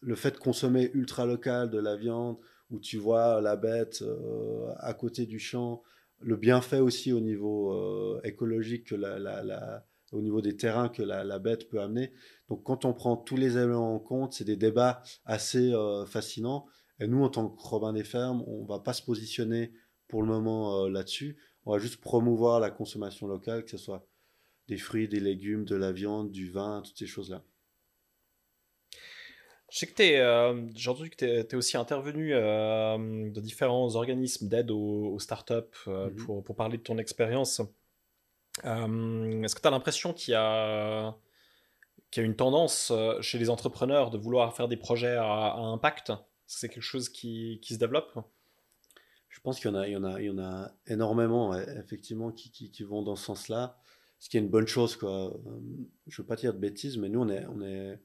le fait de consommer ultra local de la viande, où tu vois la bête euh, à côté du champ, le bienfait aussi au niveau euh, écologique, au niveau des terrains que la, bête peut amener. Donc quand on prend tous les éléments en compte, c'est des débats assez euh, fascinants. Et nous, en tant que Robin des Fermes, on va pas se positionner pour le moment là-dessus. On va juste promouvoir la consommation locale, que ce soit des fruits, des légumes, de la viande, du vin, toutes ces choses-là. Je sais que t'es, euh, j'ai entendu que tu es aussi intervenu euh, de différents organismes d'aide aux, aux startups euh, Mhm. pour, pour parler de ton expérience. Euh, Est-ce que tu as l'impression qu'il y a, qu'il y a une tendance euh, chez les entrepreneurs de vouloir faire des projets à, à impact? Est-ce que C'est quelque chose qui, qui se développe? Je pense qu'il y en a, il y en a, il y en a énormément, effectivement, qui, qui, qui vont dans ce sens-là. Ce qui est une bonne chose, quoi. Je veux pas dire de bêtises, mais nous, on est, on est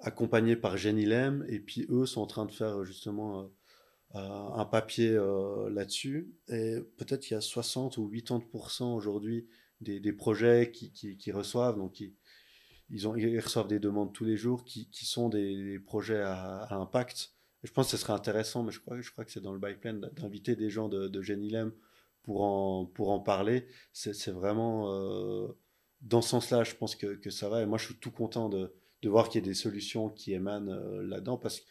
accompagnés par Genilem, et puis eux sont en train de faire justement euh, euh, un papier euh, là-dessus. Et peut-être qu'il y a 60 ou 80% aujourd'hui des, des projets qui, qui, reçoivent, donc ils, ils reçoivent des demandes tous les jours qui, qui sont des, projets à, impact. je pense que ce serait intéressant, mais je crois, je crois que c'est dans le pipeline d'inviter des gens de, de Genilem pour en, pour en parler. C'est vraiment dans ce sens-là, je pense que, que, ça va. Et moi, je suis tout content de, de voir qu'il y a des solutions qui émanent euh, là-dedans parce que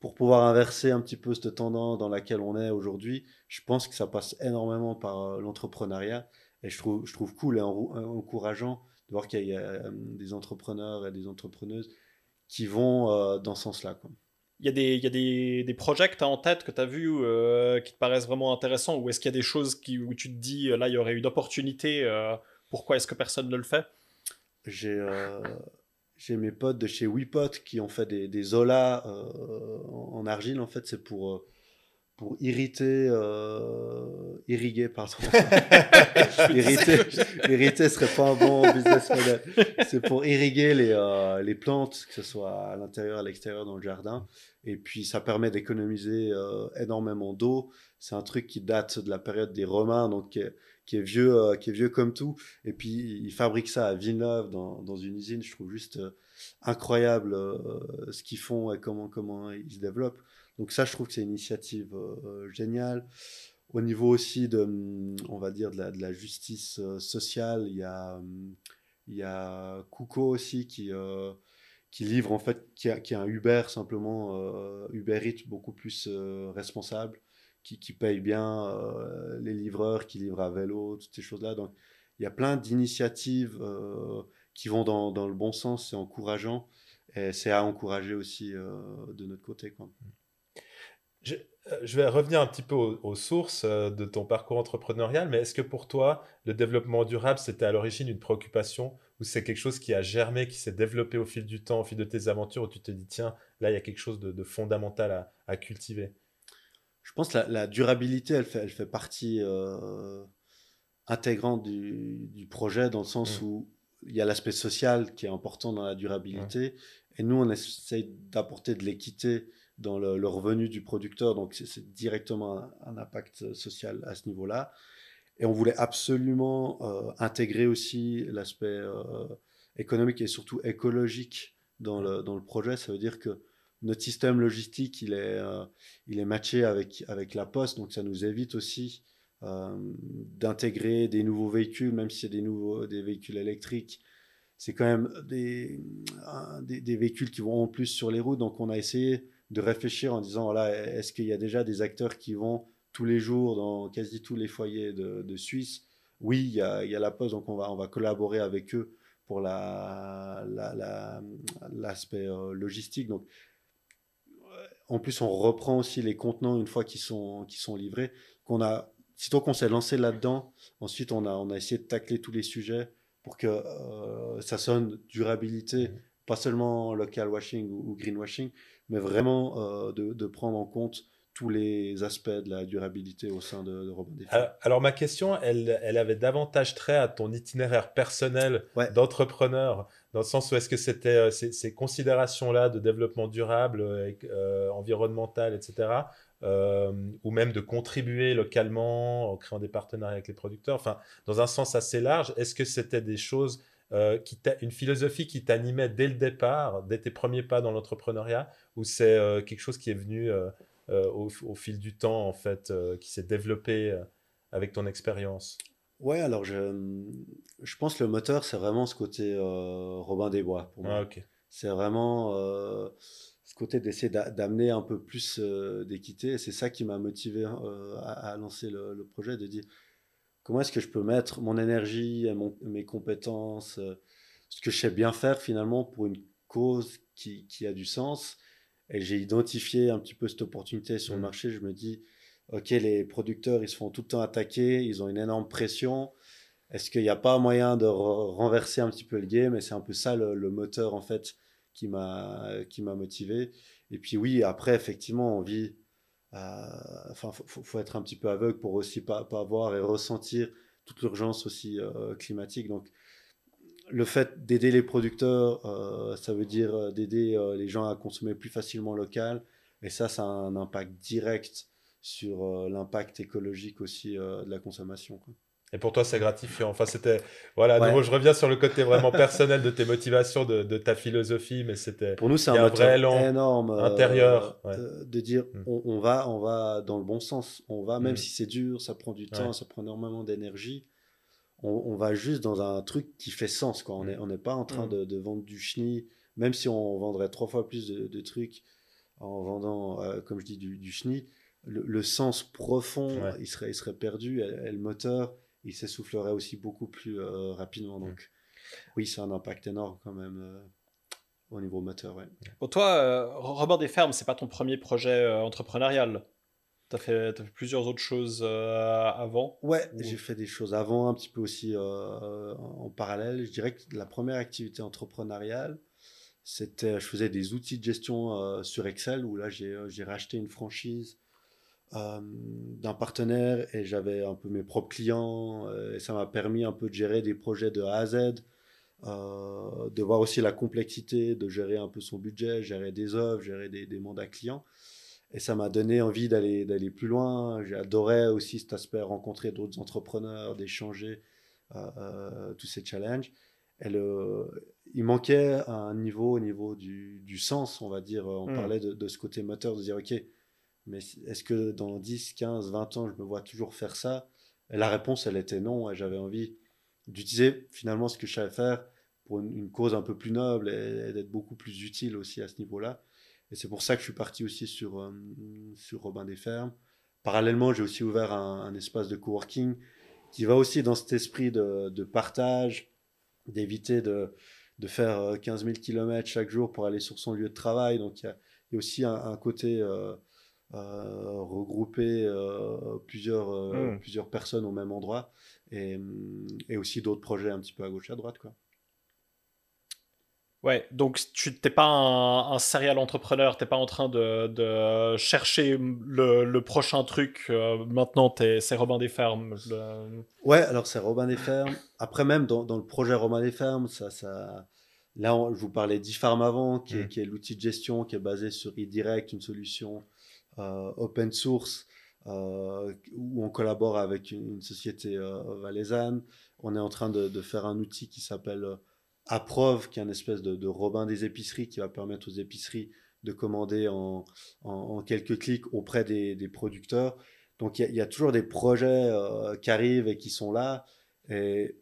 pour pouvoir inverser un petit peu cette tendance dans laquelle on est aujourd'hui, je pense que ça passe énormément par euh, l'entrepreneuriat. Et je trouve, je trouve cool et encourageant de voir qu'il y a euh, des entrepreneurs et des entrepreneuses qui vont euh, dans ce sens-là. Il y a des, il y a des, des projets que tu as en tête, que tu as vus, qui te paraissent vraiment intéressants Ou est-ce qu'il y a des choses qui, où tu te dis, là, il y aurait une opportunité, pourquoi est-ce que personne ne le fait? J'ai j'ai mes potes de chez WePot qui ont fait des, des Zola euh, en argile. En fait, c'est pour, euh, pour irriter, euh, irriguer, pardon. irriter, irriter serait pas un bon business model. C'est pour irriguer les, euh, les plantes, que ce soit à l'intérieur, à l'extérieur, dans le jardin. Et puis, ça permet d'économiser euh, énormément d'eau. C'est un truc qui date de la période des Romains, donc qui est vieux, euh, qui est vieux comme tout. Et puis, il fabrique ça à Villeneuve, dans, une usine. Je trouve juste euh, incroyable euh, ce qu'ils font et comment, ils se développent. Donc ça, je trouve que c'est une initiative géniale. Au niveau aussi de, on va dire, de la, justice sociale, il y a, il y a Kuko aussi qui, livre, en fait, qui a un Uber simplement, Uber Eats beaucoup plus responsable qui, qui payent bien euh, les livreurs qui livrent à vélo, toutes ces choses-là. Donc, il y a plein d'initiatives euh, qui vont dans, dans, le bon sens, c'est encourageant. Et c'est à encourager aussi euh, de notre côté. Quoi. Je, vais revenir un petit peu aux, sources de ton parcours entrepreneurial, mais est-ce que pour toi, le développement durable, c'était à l'origine une préoccupation ou c'est quelque chose qui a germé, qui s'est développé au fil du temps, au fil de tes aventures, où tu te dis, tiens, là, il y a quelque chose de, fondamental à cultiver? Je pense que la, la, durabilité, elle fait, elle fait partie euh, intégrante du, du, projet, dans le sens mmh. où il y a l'aspect social qui est important dans la durabilité. Mmh. Et nous, on essaye d'apporter de l'équité dans le, le, revenu du producteur. Donc, c'est directement un, un, impact social à ce niveau-là. Et on voulait absolument euh, intégrer aussi l'aspect euh, économique et surtout écologique dans le, dans le projet. Ça veut dire que notre système logistique, il est, euh, il est matché avec, avec la poste, donc ça nous évite aussi euh, d'intégrer des nouveaux véhicules, même si c'est des, des véhicules électriques. C'est quand même des, des, des, véhicules qui vont en plus sur les routes, donc on a essayé de réfléchir en disant, voilà, est-ce qu'il y a déjà des acteurs qui vont tous les jours dans quasi tous les foyers de, de Suisse? Oui, il y, a, il y a la poste, donc on va, on va collaborer avec eux pour l'aspect la, la, euh, logistique. Donc, en plus, on reprend aussi les contenants une fois qu'ils sont, livrés. Qu'on a, sitôt qu'on s'est lancé là-dedans, ensuite on a, on a essayé de tacler tous les sujets pour que euh, ça sonne durabilité, mmh. pas seulement local washing ou, ou greenwashing, mais vraiment euh, de, de, prendre en compte tous les aspects de la durabilité au sein de, de Robin. Alors, alors, ma question, elle, elle, avait davantage trait à ton itinéraire personnel ouais. d'entrepreneur, dans le sens où est-ce que c'était euh, ces, considérations-là de développement durable, euh, euh, environnemental, etc., ou même de contribuer localement en créant des partenariats avec les producteurs, enfin, dans un sens assez large, est-ce que c'était des choses euh, qui une philosophie qui t'animait dès le départ, dès tes premiers pas dans l'entrepreneuriat, ou c'est quelque chose qui est venu au, au, fil du temps, en fait, qui s'est développé avec ton expérience? Ouais, alors je, je pense que le moteur, c'est vraiment ce côté Robin des Bois pour moi. Ah, okay. C'est vraiment ce côté d'essayer d'amener un peu plus d'équité. Et c'est ça qui m'a motivé à, à, lancer le, le, projet, de dire comment est-ce que je peux mettre mon énergie, mon, mes compétences, ce que je sais bien faire finalement pour une cause qui, qui a du sens? Et j'ai identifié un petit peu cette opportunité sur mmh. le marché. Je me dis, OK, les producteurs, ils se font tout le temps attaquer, ils ont une énorme pression. Est-ce qu'il n'y a pas moyen de renverser un petit peu le game? Et c'est un peu ça le, moteur, en fait, qui m'a motivé. Et puis oui, après, effectivement, on vit... Euh, enfin, faut, être un petit peu aveugle pour aussi pas, pas voir et ressentir toute l'urgence aussi euh, climatique. Donc, le fait d'aider les producteurs, euh, ça veut dire d'aider les gens à consommer plus facilement local. Et ça, ça a un impact direct sur euh, l'impact écologique aussi euh, de la consommation. Quoi. Et pour toi, c'est gratifiant. Enfin, c'était. Voilà, nouveau, je reviens sur le côté vraiment personnel de tes motivations, de, de ta philosophie, mais c'était. Pour nous, c'est un, vrai énorme. Euh, intérieur. de dire, mm. on, va, on va dans le bon sens. On va, même mm. si c'est dur, ça prend du temps, ça prend énormément d'énergie. On, va juste dans un truc qui fait sens. Quoi. On n'est mm. on pas en train de, de, vendre du chenille, même si on vendrait trois fois plus de, trucs en vendant, euh, comme je dis, du, du chenille. Le, sens profond, il, serait, il serait perdu. et le moteur il s'essoufflerait aussi beaucoup plus euh, rapidement. Donc, oui, c'est un impact énorme quand même euh, au niveau moteur. Ouais. Pour toi, euh, Robert des Fermes, c'est pas ton premier projet entrepreneurial Tu as, fait plusieurs autres choses avant Ouais, j'ai fait des choses avant, un petit peu aussi en parallèle. Je dirais que la première activité entrepreneuriale, c'était, je faisais des outils de gestion sur Excel où là, j'ai racheté une franchise euh, d'un partenaire et j'avais un peu mes propres clients euh, et ça m'a permis un peu de gérer des projets de A à Z, euh, de voir aussi la complexité, de gérer un peu son budget, gérer des offres, gérer des, des mandats clients. Et ça m'a donné envie d'aller d'aller plus loin. J'adorais aussi cet aspect, rencontrer d'autres entrepreneurs, d'échanger tous ces challenges. Et il manquait un niveau au niveau du, du sens, on va dire. On hmm. parlait de, de, ce côté moteur, de dire, OK, mais est-ce que dans 10, 15, 20 ans, je me vois toujours faire ça? Et La réponse, elle était non. Et j'avais envie d'utiliser finalement ce que je savais faire pour une, cause un peu plus noble et, d'être beaucoup plus utile aussi à ce niveau-là. Et c'est pour ça que je suis parti aussi sur, euh, sur Robin des Fermes. Parallèlement, j'ai aussi ouvert un, espace de coworking qui va aussi dans cet esprit de, partage, d'éviter de, de, faire 15 000 km chaque jour pour aller sur son lieu de travail. Donc il y a, aussi un, côté euh, regrouper euh, plusieurs, euh, hmm. plusieurs personnes au même endroit et, et aussi d'autres projets un petit peu à gauche et à droite. Quoi. Ouais, donc tu n'es pas un, un, serial entrepreneur, tu n'es pas en train de, de chercher le, le, prochain truc. maintenant, c'est Robin des Fermes. Ouais, alors c'est Robin des Fermes. Après, même dans, dans, le projet Robin des Fermes, ça, ça... là, je vous parlais d'e-farm avant, qui est, hmm. est l'outil de gestion qui est basé sur eDirect, une solution euh, open source euh, où on collabore avec une, société euh, valaisanne. On est en train de, faire un outil qui s'appelle Approve, qui est une espèce de, Robin des épiceries qui va permettre aux épiceries de commander en, quelques clics auprès des, producteurs. Donc il y, a toujours des projets qui arrivent et qui sont là. Et,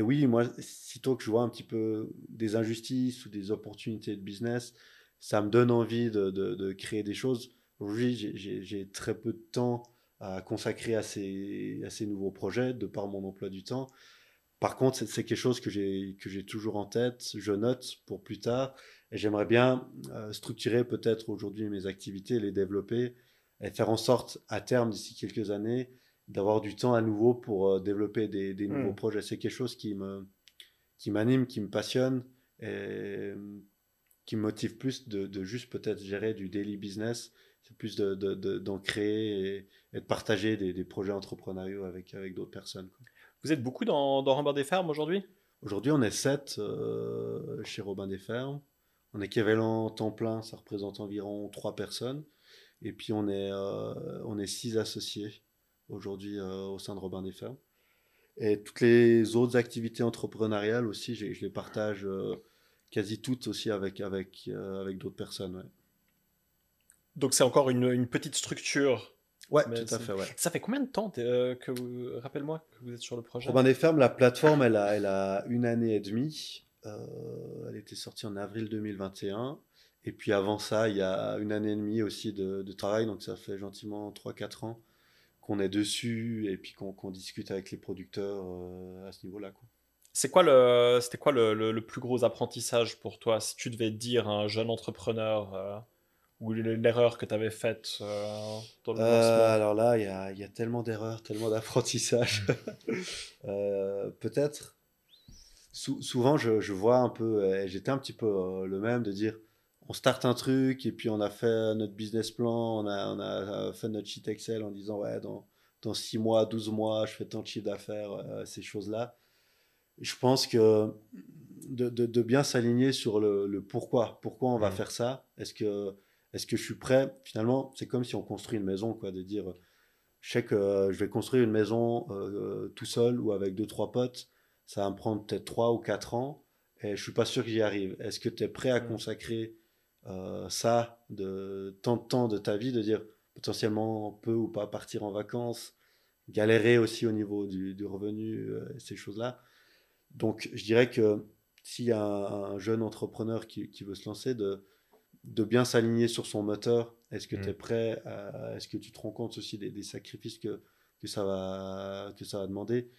oui, moi, sitôt que je vois un petit peu des injustices ou des opportunités de business, ça me donne envie de créer des choses. Aujourd'hui, j'ai très peu de temps à consacrer à ces, à ces nouveaux projets de par mon emploi du temps. Par contre, c'est quelque chose que j'ai toujours en tête, je note pour plus tard, et j'aimerais bien euh, structurer peut-être aujourd'hui mes activités, les développer, et faire en sorte, à terme, d'ici quelques années, d'avoir du temps à nouveau pour euh, développer des, des nouveaux hmm. projets. C'est quelque chose qui me qui m'anime, qui me passionne, et qui me motive plus de, de juste peut-être gérer du daily business c'est plus d'en de, de, créer et, de partager des, des, projets entrepreneuriaux avec, avec d'autres personnes. Vous êtes beaucoup dans, dans Robin des Fermes aujourd'hui? Aujourd'hui, on est 7 euh, chez Robin des Fermes. En équivalent temps plein, ça représente environ 3 personnes. Et puis, on est, euh, on est 6 associés aujourd'hui euh, au sein de Robin des Fermes. Et toutes les autres activités entrepreneuriales aussi, je les partage quasi toutes aussi avec, avec, avec d'autres personnes. Ouais. Donc c'est encore une, petite structure. Ouais, tout à fait. Ouais. Ça fait combien de temps euh, que vous, rappelle-moi, que vous êtes sur le projet? Robin des Fermes, la plateforme, elle a, elle a une année et demie. Euh, elle était sortie en avril 2021. Et puis avant ça, il y a une année et demie aussi de, travail. Donc ça fait gentiment 3-4 ans qu'on est dessus et puis qu'on discute avec les producteurs euh, à ce niveau-là. C'est quoi le, c'était quoi le, le, plus gros apprentissage pour toi? Si tu devais dire à un jeune entrepreneur ou l'erreur que tu avais faite euh, dans le euh, Alors là, il y a, y a, tellement d'erreurs, tellement d'apprentissage. euh, Peut-être. souvent, je, je, vois un peu, j'étais un petit peu euh, le même de dire on start un truc et puis on a fait notre business plan, on a, on a fait notre sheet Excel en disant ouais, dans, dans 6 mois, 12 mois, je fais tant de chiffre d'affaires, ces choses-là. Je pense que de, de, de bien s'aligner sur le, le, pourquoi. Pourquoi on va faire ça Est-ce que est-ce que je suis prêt? Finalement, c'est comme si on construit une maison, quoi, de dire Je sais que je vais construire une maison tout seul ou avec deux, trois potes. Ça va me prendre peut-être trois ou quatre ans et je suis pas sûr que j'y arrive. Est-ce que tu es prêt à Mm. consacrer euh, ça de tant de temps de ta vie, de dire potentiellement on peut ou pas partir en vacances, galérer aussi au niveau du, du revenu, euh, ces choses-là? Donc je dirais que s'il y a un, un jeune entrepreneur qui, qui veut se lancer, de, de bien s'aligner sur son moteur, est-ce que Mm. tu es prêt, est-ce que tu te rends compte aussi des, des sacrifices que, que, ça va, que ça va demander?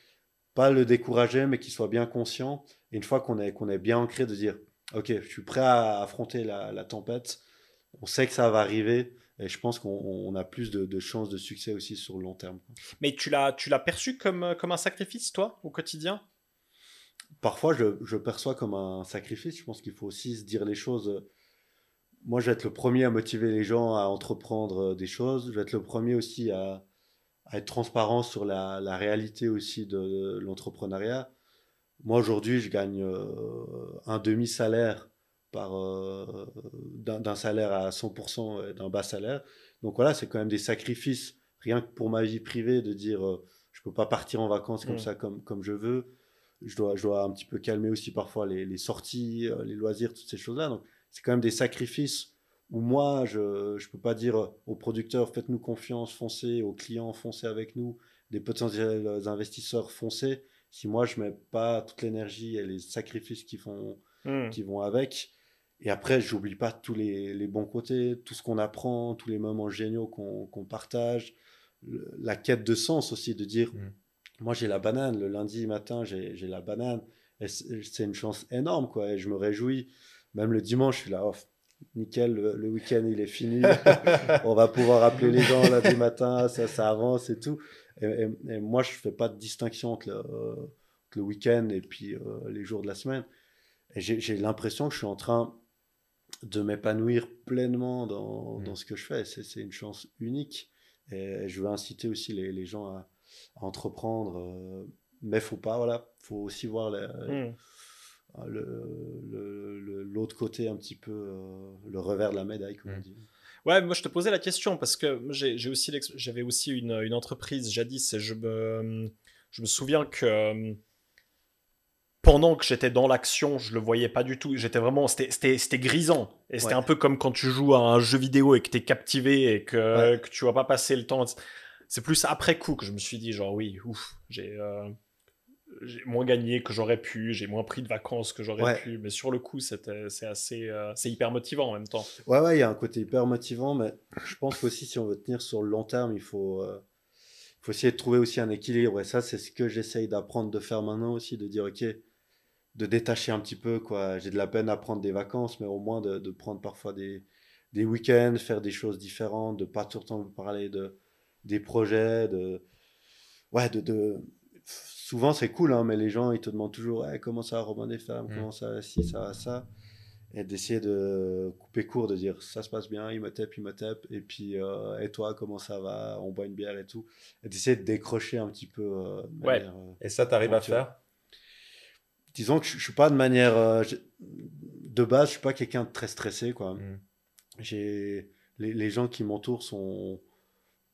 Pas le décourager, mais qu'il soit bien conscient. Et une fois qu'on est, qu'on est bien ancré, de dire, OK, je suis prêt à affronter la, la tempête, on sait que ça va arriver, et je pense qu'on on a plus de, de chances de succès aussi sur le long terme. Mais tu l'as, tu l'as perçu comme, euh, comme un sacrifice, toi, au quotidien? Parfois, je, je perçois comme un sacrifice. Je pense qu'il faut aussi se dire les choses. Moi, je vais être le premier à motiver les gens à entreprendre euh, des choses. Je vais être le premier aussi à, à être transparent sur la, la réalité aussi de l'entrepreneuriat. Moi, aujourd'hui, je gagne euh, un demi-salaire par euh, d'un salaire à 100% et d'un bas salaire. Donc voilà, c'est quand même des sacrifices, rien que pour ma vie privée, de dire euh, je peux pas partir en vacances comme Mm. ça, comme, comme je veux. Je dois, je dois un petit peu calmer aussi parfois les, les sorties, les loisirs, toutes ces choses-là. Donc c'est quand même des sacrifices où moi, je ne peux pas dire aux producteurs faites-nous confiance, foncez, aux clients foncez avec nous, des potentiels investisseurs foncez. Si moi, je mets pas toute l'énergie et les sacrifices qui, font, Hmm. qui vont avec. Et après, j'oublie pas tous les, les bons côtés, tout ce qu'on apprend, tous les moments géniaux qu'on qu'on partage, le- la quête de sens aussi, de dire, Mm. moi j'ai la banane, le lundi matin j'ai j'ai la banane, c'est une chance énorme, quoi, et je me réjouis. Même le dimanche, je suis là, off, nickel, le, le week-end il est fini, on va pouvoir appeler les gens lundi matin, ça, ça avance et tout. Et, et- et moi, je fais pas de distinction entre le, euh, entre le week-end et puis euh, les jours de la semaine. Et j'ai l'impression que je suis en train de m'épanouir pleinement dans, Mm. dans ce que je fais. C'est une chance unique. Et je veux inciter aussi les, les gens à, à entreprendre. euh, mais faut pas, voilà, faut aussi voir Hmm. Le- le- l'autre côté un petit peu, euh, le revers de la médaille, comme on Mm. dit. Ouais, moi je te posais la question parce que j'ai aussi j'avais aussi une, une entreprise jadis et je me, je me souviens que euh, pendant que j'étais dans l'action, je le voyais pas du tout. J'étais vraiment, c'était- grisant. Et c'était Ouais. un peu comme quand tu joues à un jeu vidéo et que tu es captivé et que, Ouais. que tu vas pas passer le temps. C'est plus après coup que je me suis dit, genre, oui, ouf, j'ai euh, j'ai moins gagné que j'aurais pu, j'ai moins pris de vacances que j'aurais Ouais. pu. Mais sur le coup, c'est assez, euh, c'est hyper motivant en même temps. Ouais, ouais, il y a un côté hyper motivant, mais je pense qu'aussi, si on veut tenir sur le long terme, il faut, euh, faut essayer de trouver aussi un équilibre. Et ça, c'est ce que j'essaye d'apprendre de faire maintenant aussi, de dire, OK, de détacher un petit peu, quoi. J'ai de la peine à prendre des vacances, mais au moins de, de prendre parfois des, des week-ends, faire des choses différentes, de pas tout le temps parler de, des projets, de... Ouais, de... de... Souvent, c'est cool, hein, mais les gens, ils te demandent toujours, Ouais, comment ça va, Robin des femmes, Mm. comment ça va, ci, ça va, ça? Et d'essayer de couper court, de dire ça se passe bien, il me tape, il me tape, et puis euh, et toi, comment ça va, on boit une bière et tout, et d'essayer de décrocher un petit peu. euh, de Ouais. manière, euh, Et ça, t'arrives à faire? Disons que je, je suis pas de manière, euh, de base, je suis pas quelqu'un de très stressé, quoi. Mm. J'ai les, les gens qui m'entourent sont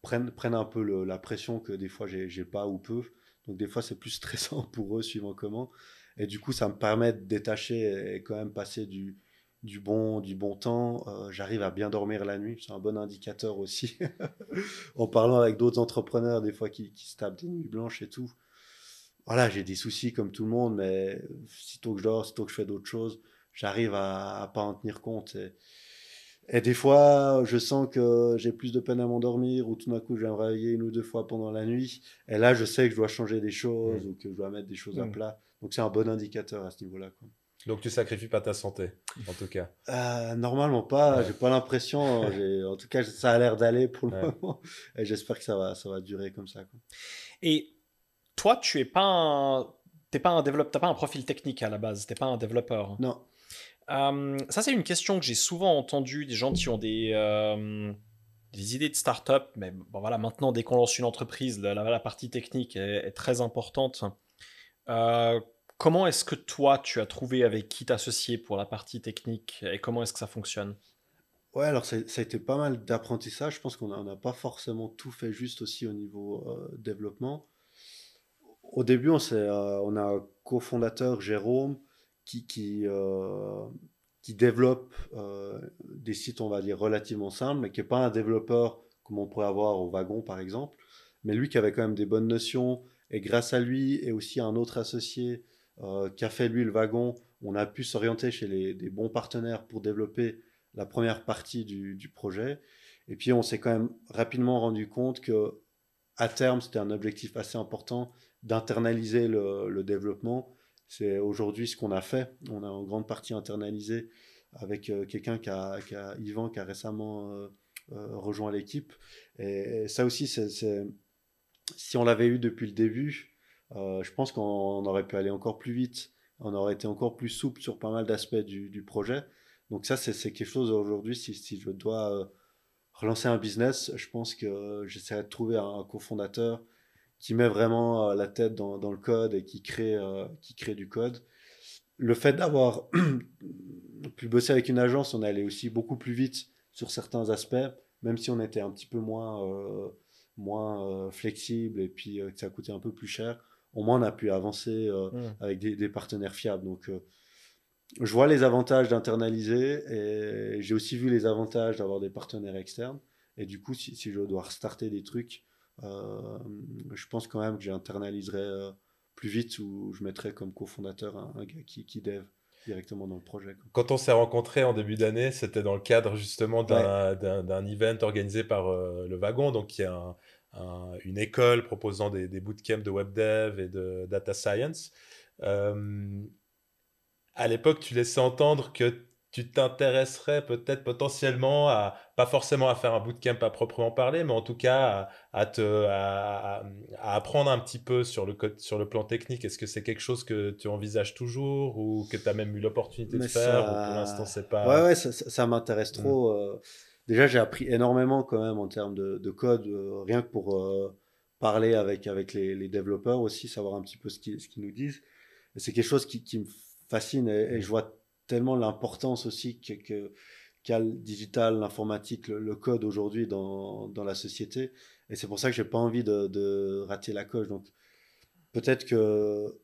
prennent prennent un peu le- la pression que des fois j'ai pas ou peu, donc des fois c'est plus stressant pour eux suivant comment, et du coup ça me permet de détacher et quand même passer du du bon, du bon temps. Euh, J'arrive à bien dormir la nuit. C'est un bon indicateur aussi. en parlant avec d'autres entrepreneurs, des fois qui, qui se tapent des nuits blanches et tout. Voilà, j'ai des soucis comme tout le monde, mais sitôt que je dors, sitôt que je fais d'autres choses, j'arrive à, à pas en tenir compte. Et des fois, je sens que j'ai plus de peine à m'endormir, ou tout d'un coup, je vais me réveiller une ou deux fois pendant la nuit. Et là, je sais que je dois changer des choses, ou que je dois mettre des choses à Mm. plat. Donc, c'est un bon indicateur à ce niveau-là. quoi. Donc tu sacrifies pas ta santé, en tout cas? Euh, normalement pas, Ouais. j'ai pas l'impression. j'ai- En tout cas, ça a l'air d'aller pour le Ouais. moment. Et j'espère que ça va, ça va durer comme ça. quoi. Et toi, tu es pas un, t'es pas un développeur, t'as pas un profil technique à la base, t'es pas un développeur. Non. Euh, ça, c'est une question que j'ai souvent entendue des gens qui ont des, euh, des idées de start-up, mais bon, voilà, maintenant, dès qu'on lance une entreprise, la, partie technique est, très importante. Euh, comment est-ce que toi, tu as trouvé avec qui t'associer pour la partie technique et comment est-ce que ça fonctionne? Ouais, alors ça, a été pas mal d'apprentissage. Je pense qu'on n'a pas forcément tout fait juste aussi au niveau développement. Au début, on, on a un cofondateur, Jérôme, euh, qui développe euh, des sites, on va dire, relativement simples, mais qui n'est pas un développeur comme on pourrait avoir au wagon, par exemple. Mais lui qui avait quand même des bonnes notions, et grâce à lui et aussi à un autre associé euh, qui a fait lui le wagon, on a pu s'orienter chez les, bons partenaires pour développer la première partie du, projet. Et puis on s'est quand même rapidement rendu compte que à terme, c'était un objectif assez important d'internaliser le, développement. C'est aujourd'hui ce qu'on a fait. On a en grande partie internalisé avec euh, quelqu'un qui a, qui a, Yvan, qui a récemment euh, euh, rejoint l'équipe. Et, ça aussi, c'est, si on l'avait eu depuis le début, je pense qu'on aurait pu aller encore plus vite. On aurait été encore plus souple sur pas mal d'aspects du, projet. Donc ça, c'est quelque chose aujourd'hui, si, je dois relancer un business, je pense que j'essaierai de trouver un cofondateur qui met vraiment euh, la tête dans, dans, le code et qui crée, euh, qui crée du code. Le fait d'avoir pu bosser avec une agence, on allait aussi beaucoup plus vite sur certains aspects, même si on était un petit peu moins, euh, moins flexible et puis que ça coûtait un peu plus cher. Au moins, on a pu avancer mmh. avec des, des, partenaires fiables. Donc, je vois les avantages d'internaliser et j'ai aussi vu les avantages d'avoir des partenaires externes. Et du coup, si, si je dois restarter des trucs, je pense quand même que j'internaliserai euh, plus vite ou je mettrai comme cofondateur un, un gars qui, qui dev directement dans le projet. Quoi. Quand on s'est rencontrés en début d'année, c'était dans le cadre justement d'un ouais. event organisé par euh, le Wagon, donc qui est un, un, une école proposant des, des bootcamps de web dev et de data science. Euh, à l'époque, tu laissais entendre que tu t'intéresserais peut-être potentiellement à, pas forcément à faire un bootcamp à proprement parler, mais en tout cas à, à te, à, à, apprendre un petit peu sur le, sur le plan technique. Est-ce que c'est quelque chose que tu envisages toujours ou que tu as même eu l'opportunité de faire ça... pour l'instant c'est pas... Ouais, ouais, ça, ça m'intéresse mmh. trop. Euh... Déjà, j'ai appris énormément quand même en termes de, de code, euh, rien que pour euh, parler avec, avec les, les, développeurs aussi, savoir un petit peu ce qu'ils ce qu nous disent. C'est quelque chose qui, qui me fascine et, et je vois tellement l'importance aussi que, que qu'a le digital, l'informatique, le, le, code aujourd'hui dans, dans la société. Et c'est pour ça que j'ai pas envie de, de, rater la coche. Donc peut-être que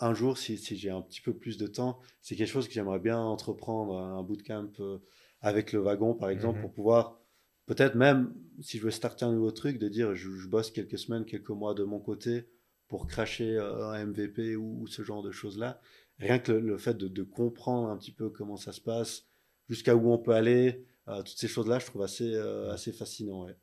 un jour, si, si j'ai un petit peu plus de temps, c'est quelque chose que j'aimerais bien entreprendre, un bootcamp euh, avec le wagon, par exemple, -hmm. pour pouvoir peut-être même, si je veux starter un nouveau truc, de dire je, je bosse quelques semaines, quelques mois de mon côté pour cracher euh, un MVP ou, ou ce genre de choses-là rien que le, le fait de, de, comprendre un petit peu comment ça se passe, jusqu'à où on peut aller, euh, toutes ces choses-là, je trouve assez, euh, assez fascinant. Ouais.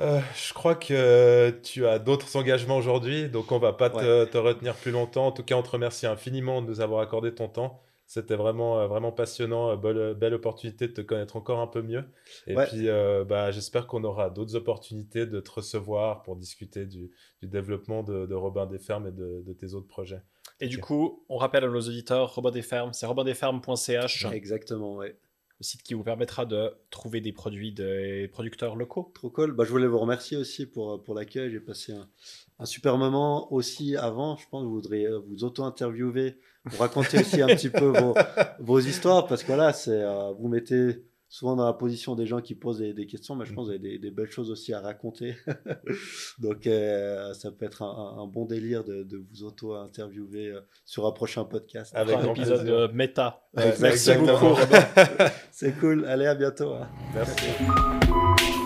Euh, je crois que tu as d'autres engagements aujourd'hui, donc on va pas te, ouais. te, retenir plus longtemps. En tout cas, on te remercie infiniment de nous avoir accordé ton temps. C'était vraiment, euh, vraiment passionnant, euh, belle, belle, opportunité de te connaître encore un peu mieux. Et ouais. puis, euh, bah, j'espère qu'on aura d'autres opportunités de te recevoir pour discuter du, du développement de, de, Robin des Fermes et de, de, tes autres projets. Et okay. du coup, on rappelle à nos auditeurs, Robin des Fermes, c'est robindesfermes.ch. Exactement, oui. Le site qui vous permettra de trouver des produits des producteurs locaux. Trop cool. Bah, je voulais vous remercier aussi pour, pour l'accueil. J'ai passé un, un super moment aussi avant. Je pense que vous voudriez vous auto-interviewer pour raconter aussi un petit peu vos, vos, histoires parce que là, c'est euh, vous mettez souvent dans la position des gens qui posent des, des questions, mais je pense que vous avez des, des, belles choses aussi à raconter. Donc, euh, ça peut être un, un bon délire de, de vous auto-interviewer euh, sur un prochain podcast. Avec un épisode de méta. Ouais, Merci beaucoup. C'est cool. Allez, à bientôt. Hein. Merci.